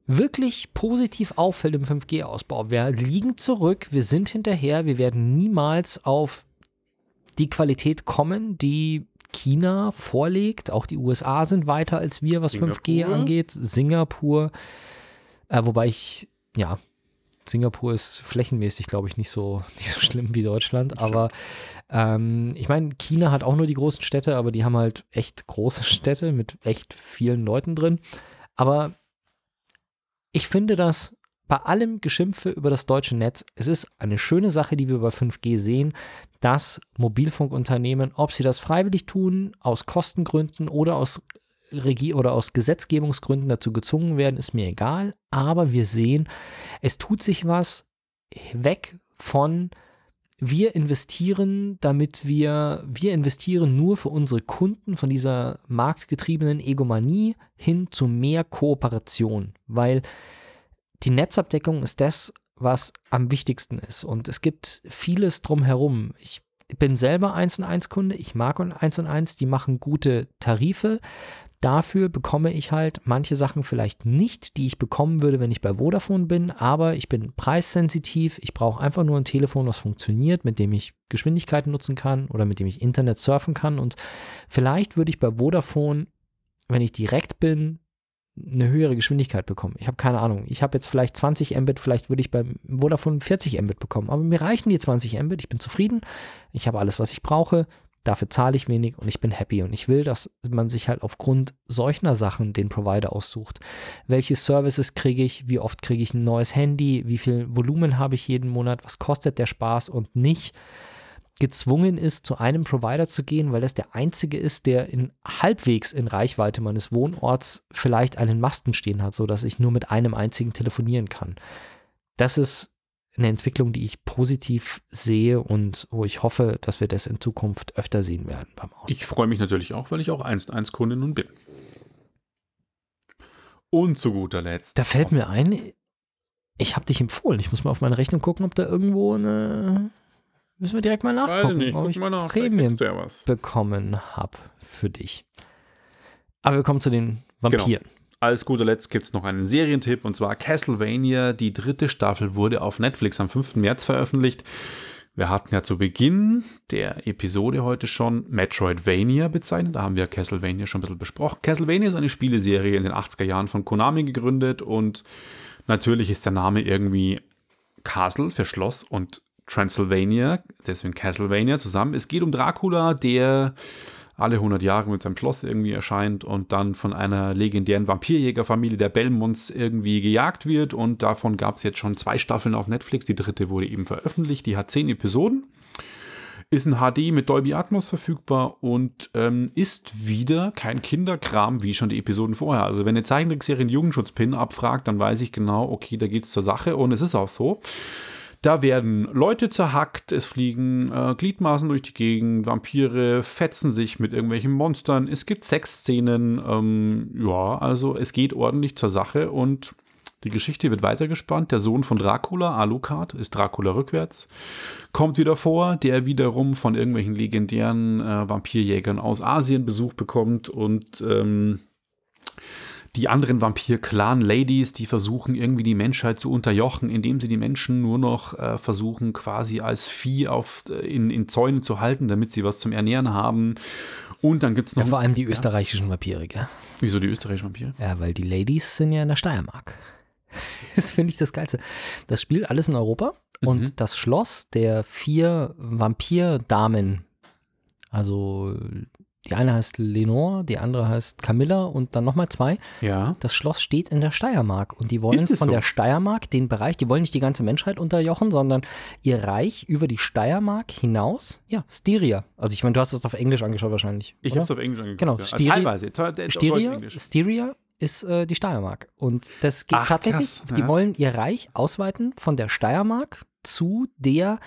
wirklich positiv auffällt im 5G-Ausbau. Wir liegen zurück, wir sind hinterher, wir werden niemals auf die Qualität kommen, die China vorlegt. Auch die USA sind weiter als wir, was 5G Singapur? angeht. Singapur, äh, wobei ich, ja, Singapur ist flächenmäßig, glaube ich, nicht so, <laughs> nicht so schlimm wie Deutschland. Aber ähm, ich meine, China hat auch nur die großen Städte, aber die haben halt echt große <laughs> Städte mit echt vielen Leuten drin. Aber ich finde das bei allem Geschimpfe über das deutsche Netz, es ist eine schöne Sache, die wir bei 5G sehen, dass Mobilfunkunternehmen, ob sie das freiwillig tun, aus Kostengründen oder aus Regie oder aus Gesetzgebungsgründen dazu gezwungen werden, ist mir egal. Aber wir sehen, es tut sich was weg von wir investieren, damit wir, wir investieren nur für unsere Kunden von dieser marktgetriebenen Egomanie hin zu mehr Kooperation, weil die Netzabdeckung ist das, was am wichtigsten ist. Und es gibt vieles drumherum. Ich bin selber 1 und 1 Kunde, ich mag 1 und 1, die machen gute Tarife. Dafür bekomme ich halt manche Sachen vielleicht nicht, die ich bekommen würde, wenn ich bei Vodafone bin, aber ich bin preissensitiv. Ich brauche einfach nur ein Telefon, was funktioniert, mit dem ich Geschwindigkeiten nutzen kann oder mit dem ich Internet surfen kann. Und vielleicht würde ich bei Vodafone, wenn ich direkt bin, eine höhere Geschwindigkeit bekommen. Ich habe keine Ahnung. Ich habe jetzt vielleicht 20 Mbit, vielleicht würde ich beim Vodafone 40 Mbit bekommen. Aber mir reichen die 20 Mbit. Ich bin zufrieden. Ich habe alles, was ich brauche. Dafür zahle ich wenig und ich bin happy. Und ich will, dass man sich halt aufgrund solcher Sachen den Provider aussucht. Welche Services kriege ich? Wie oft kriege ich ein neues Handy? Wie viel Volumen habe ich jeden Monat? Was kostet der Spaß? Und nicht gezwungen ist, zu einem Provider zu gehen, weil das der einzige ist, der in halbwegs in Reichweite meines Wohnorts vielleicht einen Masten stehen hat, sodass ich nur mit einem einzigen telefonieren kann. Das ist eine Entwicklung, die ich positiv sehe und wo ich hoffe, dass wir das in Zukunft öfter sehen werden beim Aus. Ich freue mich natürlich auch, weil ich auch 1-1-Kunde nun bin. Und zu guter Letzt. Da fällt mir ein, ich habe dich empfohlen. Ich muss mal auf meine Rechnung gucken, ob da irgendwo eine. Müssen wir direkt mal nachgucken, nicht, ob ich mal nach, Prämien bekommen habe für dich. Aber wir kommen zu den Vampiren. Als guter Letzt gibt es noch einen Serientipp und zwar Castlevania. Die dritte Staffel wurde auf Netflix am 5. März veröffentlicht. Wir hatten ja zu Beginn der Episode heute schon Metroidvania bezeichnet. Da haben wir Castlevania schon ein bisschen besprochen. Castlevania ist eine Spieleserie in den 80er Jahren von Konami gegründet und natürlich ist der Name irgendwie Castle für Schloss und Transylvania, deswegen Castlevania zusammen. Es geht um Dracula, der alle 100 Jahre mit seinem Schloss irgendwie erscheint und dann von einer legendären Vampirjägerfamilie der Belmonts irgendwie gejagt wird. Und davon gab es jetzt schon zwei Staffeln auf Netflix. Die dritte wurde eben veröffentlicht. Die hat zehn Episoden. Ist in HD mit Dolby Atmos verfügbar und ähm, ist wieder kein Kinderkram wie schon die Episoden vorher. Also wenn eine Zeichentrickserie einen Jugendschutz-Pin abfragt, dann weiß ich genau, okay, da geht es zur Sache und es ist auch so. Da werden Leute zerhackt, es fliegen äh, Gliedmaßen durch die Gegend, Vampire fetzen sich mit irgendwelchen Monstern, es gibt Sexszenen, ähm, ja, also es geht ordentlich zur Sache und die Geschichte wird weitergespannt. Der Sohn von Dracula, Alucard, ist Dracula rückwärts, kommt wieder vor, der wiederum von irgendwelchen legendären äh, Vampirjägern aus Asien Besuch bekommt und ähm, die anderen Vampir-Clan-Ladies, die versuchen irgendwie die Menschheit zu unterjochen, indem sie die Menschen nur noch äh, versuchen quasi als Vieh auf, äh, in, in Zäune zu halten, damit sie was zum Ernähren haben. Und dann gibt es noch... Ja, vor allem die österreichischen Vampire, gell? Wieso die österreichischen Vampire? Ja, weil die Ladies sind ja in der Steiermark. <laughs> Das finde ich das Geilste. Das spielt alles in Europa und Mhm. das Schloss der vier Vampirdamen, also die eine heißt Lenore, die andere heißt Camilla und dann nochmal zwei. Ja. Das Schloss steht in der Steiermark und die wollen von so? der Steiermark den Bereich, die wollen nicht die ganze Menschheit unterjochen, sondern ihr Reich über die Steiermark hinaus, ja, Styria. Also ich meine, du hast das auf Englisch angeschaut wahrscheinlich. Ich habe es auf Englisch angeguckt. Genau, ja. Styria- Teilweise. te- te- Styria. Styria ist äh, die Steiermark. Und das geht Ach, tatsächlich, krass, die ja. wollen ihr Reich ausweiten von der Steiermark zu der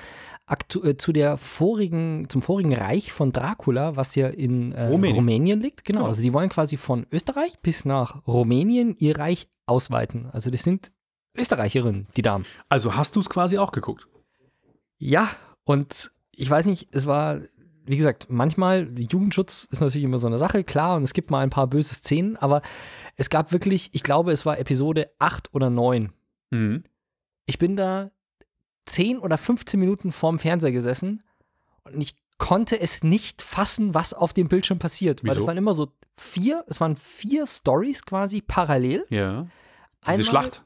aktu äh, zu der vorigen, zum vorigen Reich von Dracula, was ja in äh, Rumänien. Rumänien. liegt. Genau. Genau. Also die wollen quasi von Österreich bis nach Rumänien ihr Reich ausweiten. Also das sind Österreicherinnen, die Damen. Also hast du es quasi auch geguckt? Ja, und ich weiß nicht, es war, wie gesagt, manchmal, Jugendschutz ist natürlich immer so eine Sache, klar, und es gibt mal ein paar böse Szenen, aber es gab wirklich, ich glaube, es war Episode 8 oder 9. Mhm. Ich bin da 10 oder 15 Minuten vorm Fernseher gesessen und ich konnte es nicht fassen, was auf dem Bildschirm passiert. Weil Wieso? es waren immer so vier, es waren vier Stories quasi parallel. Ja. Diese Einmal- Schlacht.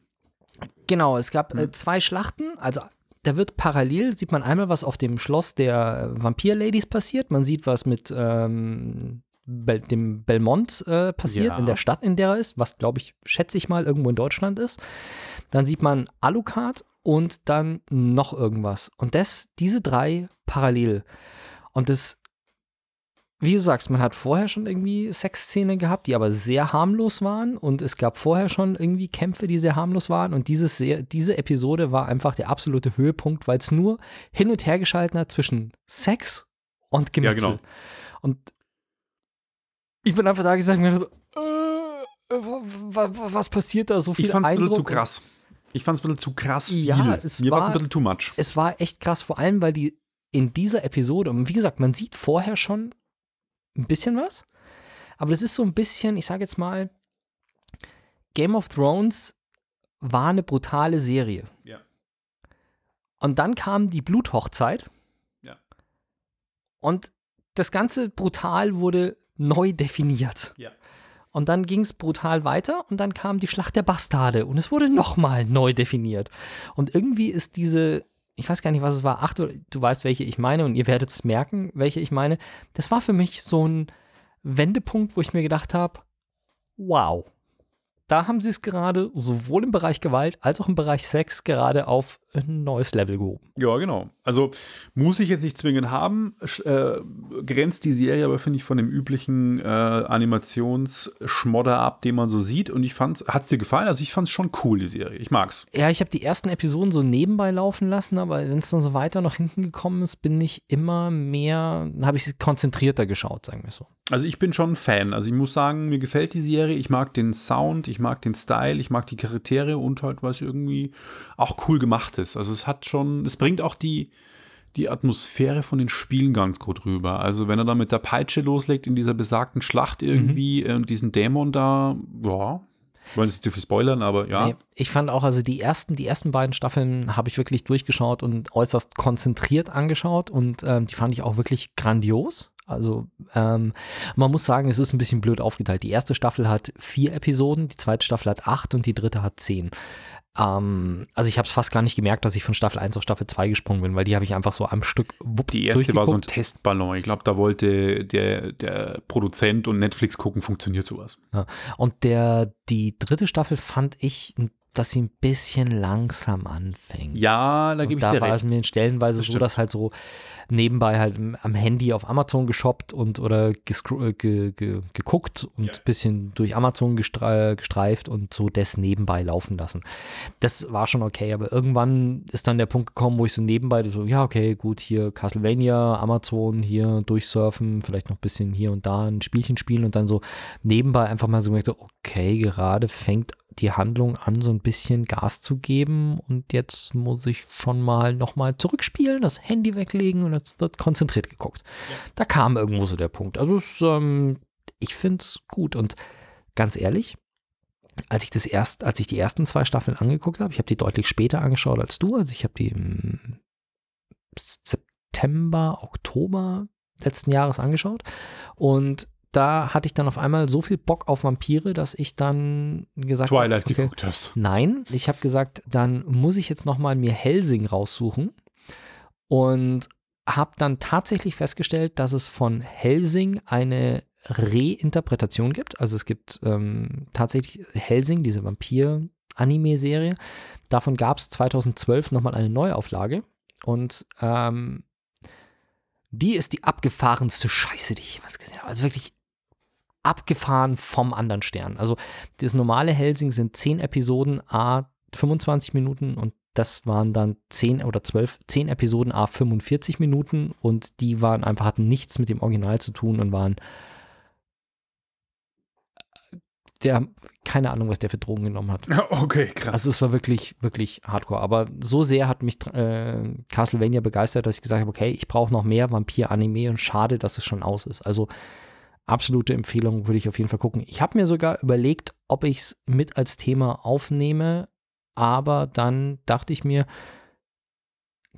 Genau, es gab äh, zwei Schlachten. Also da wird parallel, sieht man einmal, was auf dem Schloss der Vampir-Ladies passiert. Man sieht, was mit ähm, Bel dem Belmont äh, passiert, Ja. in der Stadt, in der er ist, was, glaube ich, schätze ich mal, irgendwo in Deutschland ist. Dann sieht man Alucard und dann noch irgendwas. Und das, diese drei parallel. Und das, wie du sagst, man hat vorher schon irgendwie Sexszenen gehabt, die aber sehr harmlos waren. Und es gab vorher schon irgendwie Kämpfe, die sehr harmlos waren. Und dieses sehr, diese Episode war einfach der absolute Höhepunkt, weil es nur hin und her geschalten hat zwischen Sex und Gemetzel. genau. Und ich bin einfach da gesagt, mir so, äh, wa- wa- was passiert da? So viel Ich fand es ein bisschen Eindruck. zu krass. Ich fand es ein bisschen zu krass Ja, viel. es Mir war es war- ein bisschen too much. es war echt krass, vor allem, weil die in dieser Episode, und wie gesagt, man sieht vorher schon ein bisschen was, aber das ist so ein bisschen, ich sage jetzt mal, Game of Thrones war eine brutale Serie. Ja. Und dann kam die Bluthochzeit. Ja. Und das ganze brutal wurde neu definiert. Ja. Und dann ging es brutal weiter und dann kam die Schlacht der Bastarde und es wurde nochmal neu definiert. Und irgendwie ist diese, ich weiß gar nicht, was es war, ach, du, du weißt, welche ich meine und ihr werdet es merken, welche ich meine. Das war für mich so ein Wendepunkt, wo ich mir gedacht habe, wow. Da haben sie es gerade sowohl im Bereich Gewalt als auch im Bereich Sex gerade auf ein neues Level gehoben. Ja, genau. Also muss ich jetzt nicht zwingend haben, äh, grenzt die Serie aber, finde ich, von dem üblichen äh, Animationsschmodder ab, den man so sieht. Und ich fand's, hat's dir gefallen? Also ich fand's schon cool, die Serie. Ich mag's. Ja, ich habe die ersten Episoden so nebenbei laufen lassen, aber wenn es dann so weiter nach hinten gekommen ist, bin ich immer mehr, habe ich konzentrierter geschaut, sagen wir so. Also ich bin schon ein Fan. Also ich muss sagen, mir gefällt die Serie. Ich mag den Sound, ich mag den Style, ich mag die Charaktere und halt, was irgendwie auch cool gemacht ist. Also es hat schon, es bringt auch die, die Atmosphäre von den Spielen ganz gut rüber. Also wenn er da mit der Peitsche loslegt in dieser besagten Schlacht irgendwie, äh, diesen Dämon da, ja, wollen Sie zu viel spoilern, aber ja. Nee, ich fand auch, also die ersten, die ersten beiden Staffeln habe ich wirklich durchgeschaut und äußerst konzentriert angeschaut und ähm, die fand ich auch wirklich grandios. Also ähm, man muss sagen, es ist ein bisschen blöd aufgeteilt. Die erste Staffel hat vier Episoden, die zweite Staffel hat acht und die dritte hat zehn. Ähm, also ich habe es fast gar nicht gemerkt, dass ich von Staffel 1 auf Staffel 2 gesprungen bin, weil die habe ich einfach so am Stück wupp, Die erste war so ein. Testballon. Ich glaube, da wollte der, der Produzent und Netflix gucken, funktioniert sowas. Ja. Und der, die dritte Staffel fand ich, dass sie ein bisschen langsam anfängt. Ja, da gebe ich da dir war recht. es mir stellenweise Das so, stimmt. dass halt so nebenbei halt am Handy auf Amazon geshoppt und oder äh, ge, ge, geguckt und Ja. ein bisschen durch Amazon gestre gestreift und so das nebenbei laufen lassen. Das war schon okay, aber irgendwann ist dann der Punkt gekommen, wo ich so nebenbei so, ja, okay, gut, hier Castlevania, Amazon, hier durchsurfen, vielleicht noch ein bisschen hier und da ein Spielchen spielen und dann so nebenbei einfach mal so gemerkt, so, okay, gerade fängt die Handlung an, so ein bisschen Gas zu geben. Und jetzt muss ich schon mal nochmal zurückspielen, das Handy weglegen und jetzt wird konzentriert geguckt. Da kam irgendwo so der Punkt. Also es, ähm, ich finde es gut. Und ganz ehrlich, als ich das erst, als ich die ersten zwei Staffeln angeguckt habe, ich habe die deutlich später angeschaut als du, also ich habe die im September, Oktober letzten Jahres angeschaut. Und da hatte ich dann auf einmal so viel Bock auf Vampire, dass ich dann gesagt habe, Twilight okay, geguckt hast. Nein, ich habe gesagt, dann muss ich jetzt nochmal mir Helsing raussuchen und habe dann tatsächlich festgestellt, dass es von Helsing eine Reinterpretation gibt. Also es gibt ähm, tatsächlich Helsing, diese Vampir-Anime-Serie. Davon gab es 2012 nochmal eine Neuauflage und ähm, die ist die abgefahrenste Scheiße, die ich jemals gesehen habe. Also wirklich abgefahren vom anderen Stern. Also das normale Helsing sind 10 Episoden, a 25 Minuten und das waren dann 10 oder 12, 10 Episoden, a 45 Minuten und die waren einfach, hatten nichts mit dem Original zu tun und waren der, keine Ahnung, was der für Drogen genommen hat. <laughs> Okay, krass. Also es war wirklich, wirklich hardcore. Aber so sehr hat mich äh, Castlevania begeistert, dass ich gesagt habe, okay, ich brauche noch mehr Vampir-Anime und schade, dass es schon aus ist. Also absolute Empfehlung, würde ich auf jeden Fall gucken. Ich habe mir sogar überlegt, ob ich es mit als Thema aufnehme, aber dann dachte ich mir,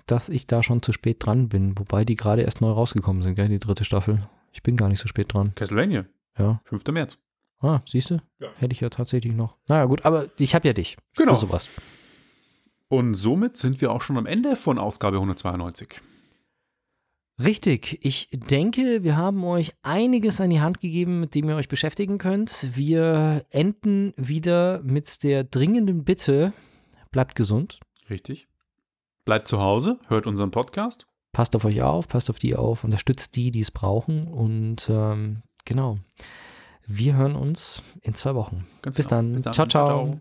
dass ich da schon zu spät dran bin, wobei die gerade erst neu rausgekommen sind, gell, die dritte Staffel. Ich bin gar nicht so spät dran. Castlevania, Ja. 5. März. Ah, siehst du? Ja. Hätte ich ja tatsächlich noch. Naja, gut, aber ich habe ja dich. Genau. Für sowas. Und somit sind wir auch schon am Ende von Ausgabe 192. Richtig. Ich denke, wir haben euch einiges an die Hand gegeben, mit dem ihr euch beschäftigen könnt. Wir enden wieder mit der dringenden Bitte, bleibt gesund, Richtig. Bleibt zu Hause, hört unseren Podcast. passt auf euch auf, passt auf die auf, unterstützt die, die es brauchen. Und ähm, genau, wir hören uns in zwei Wochen. Bis genau. dann. Bis dann. Ciao, ciao.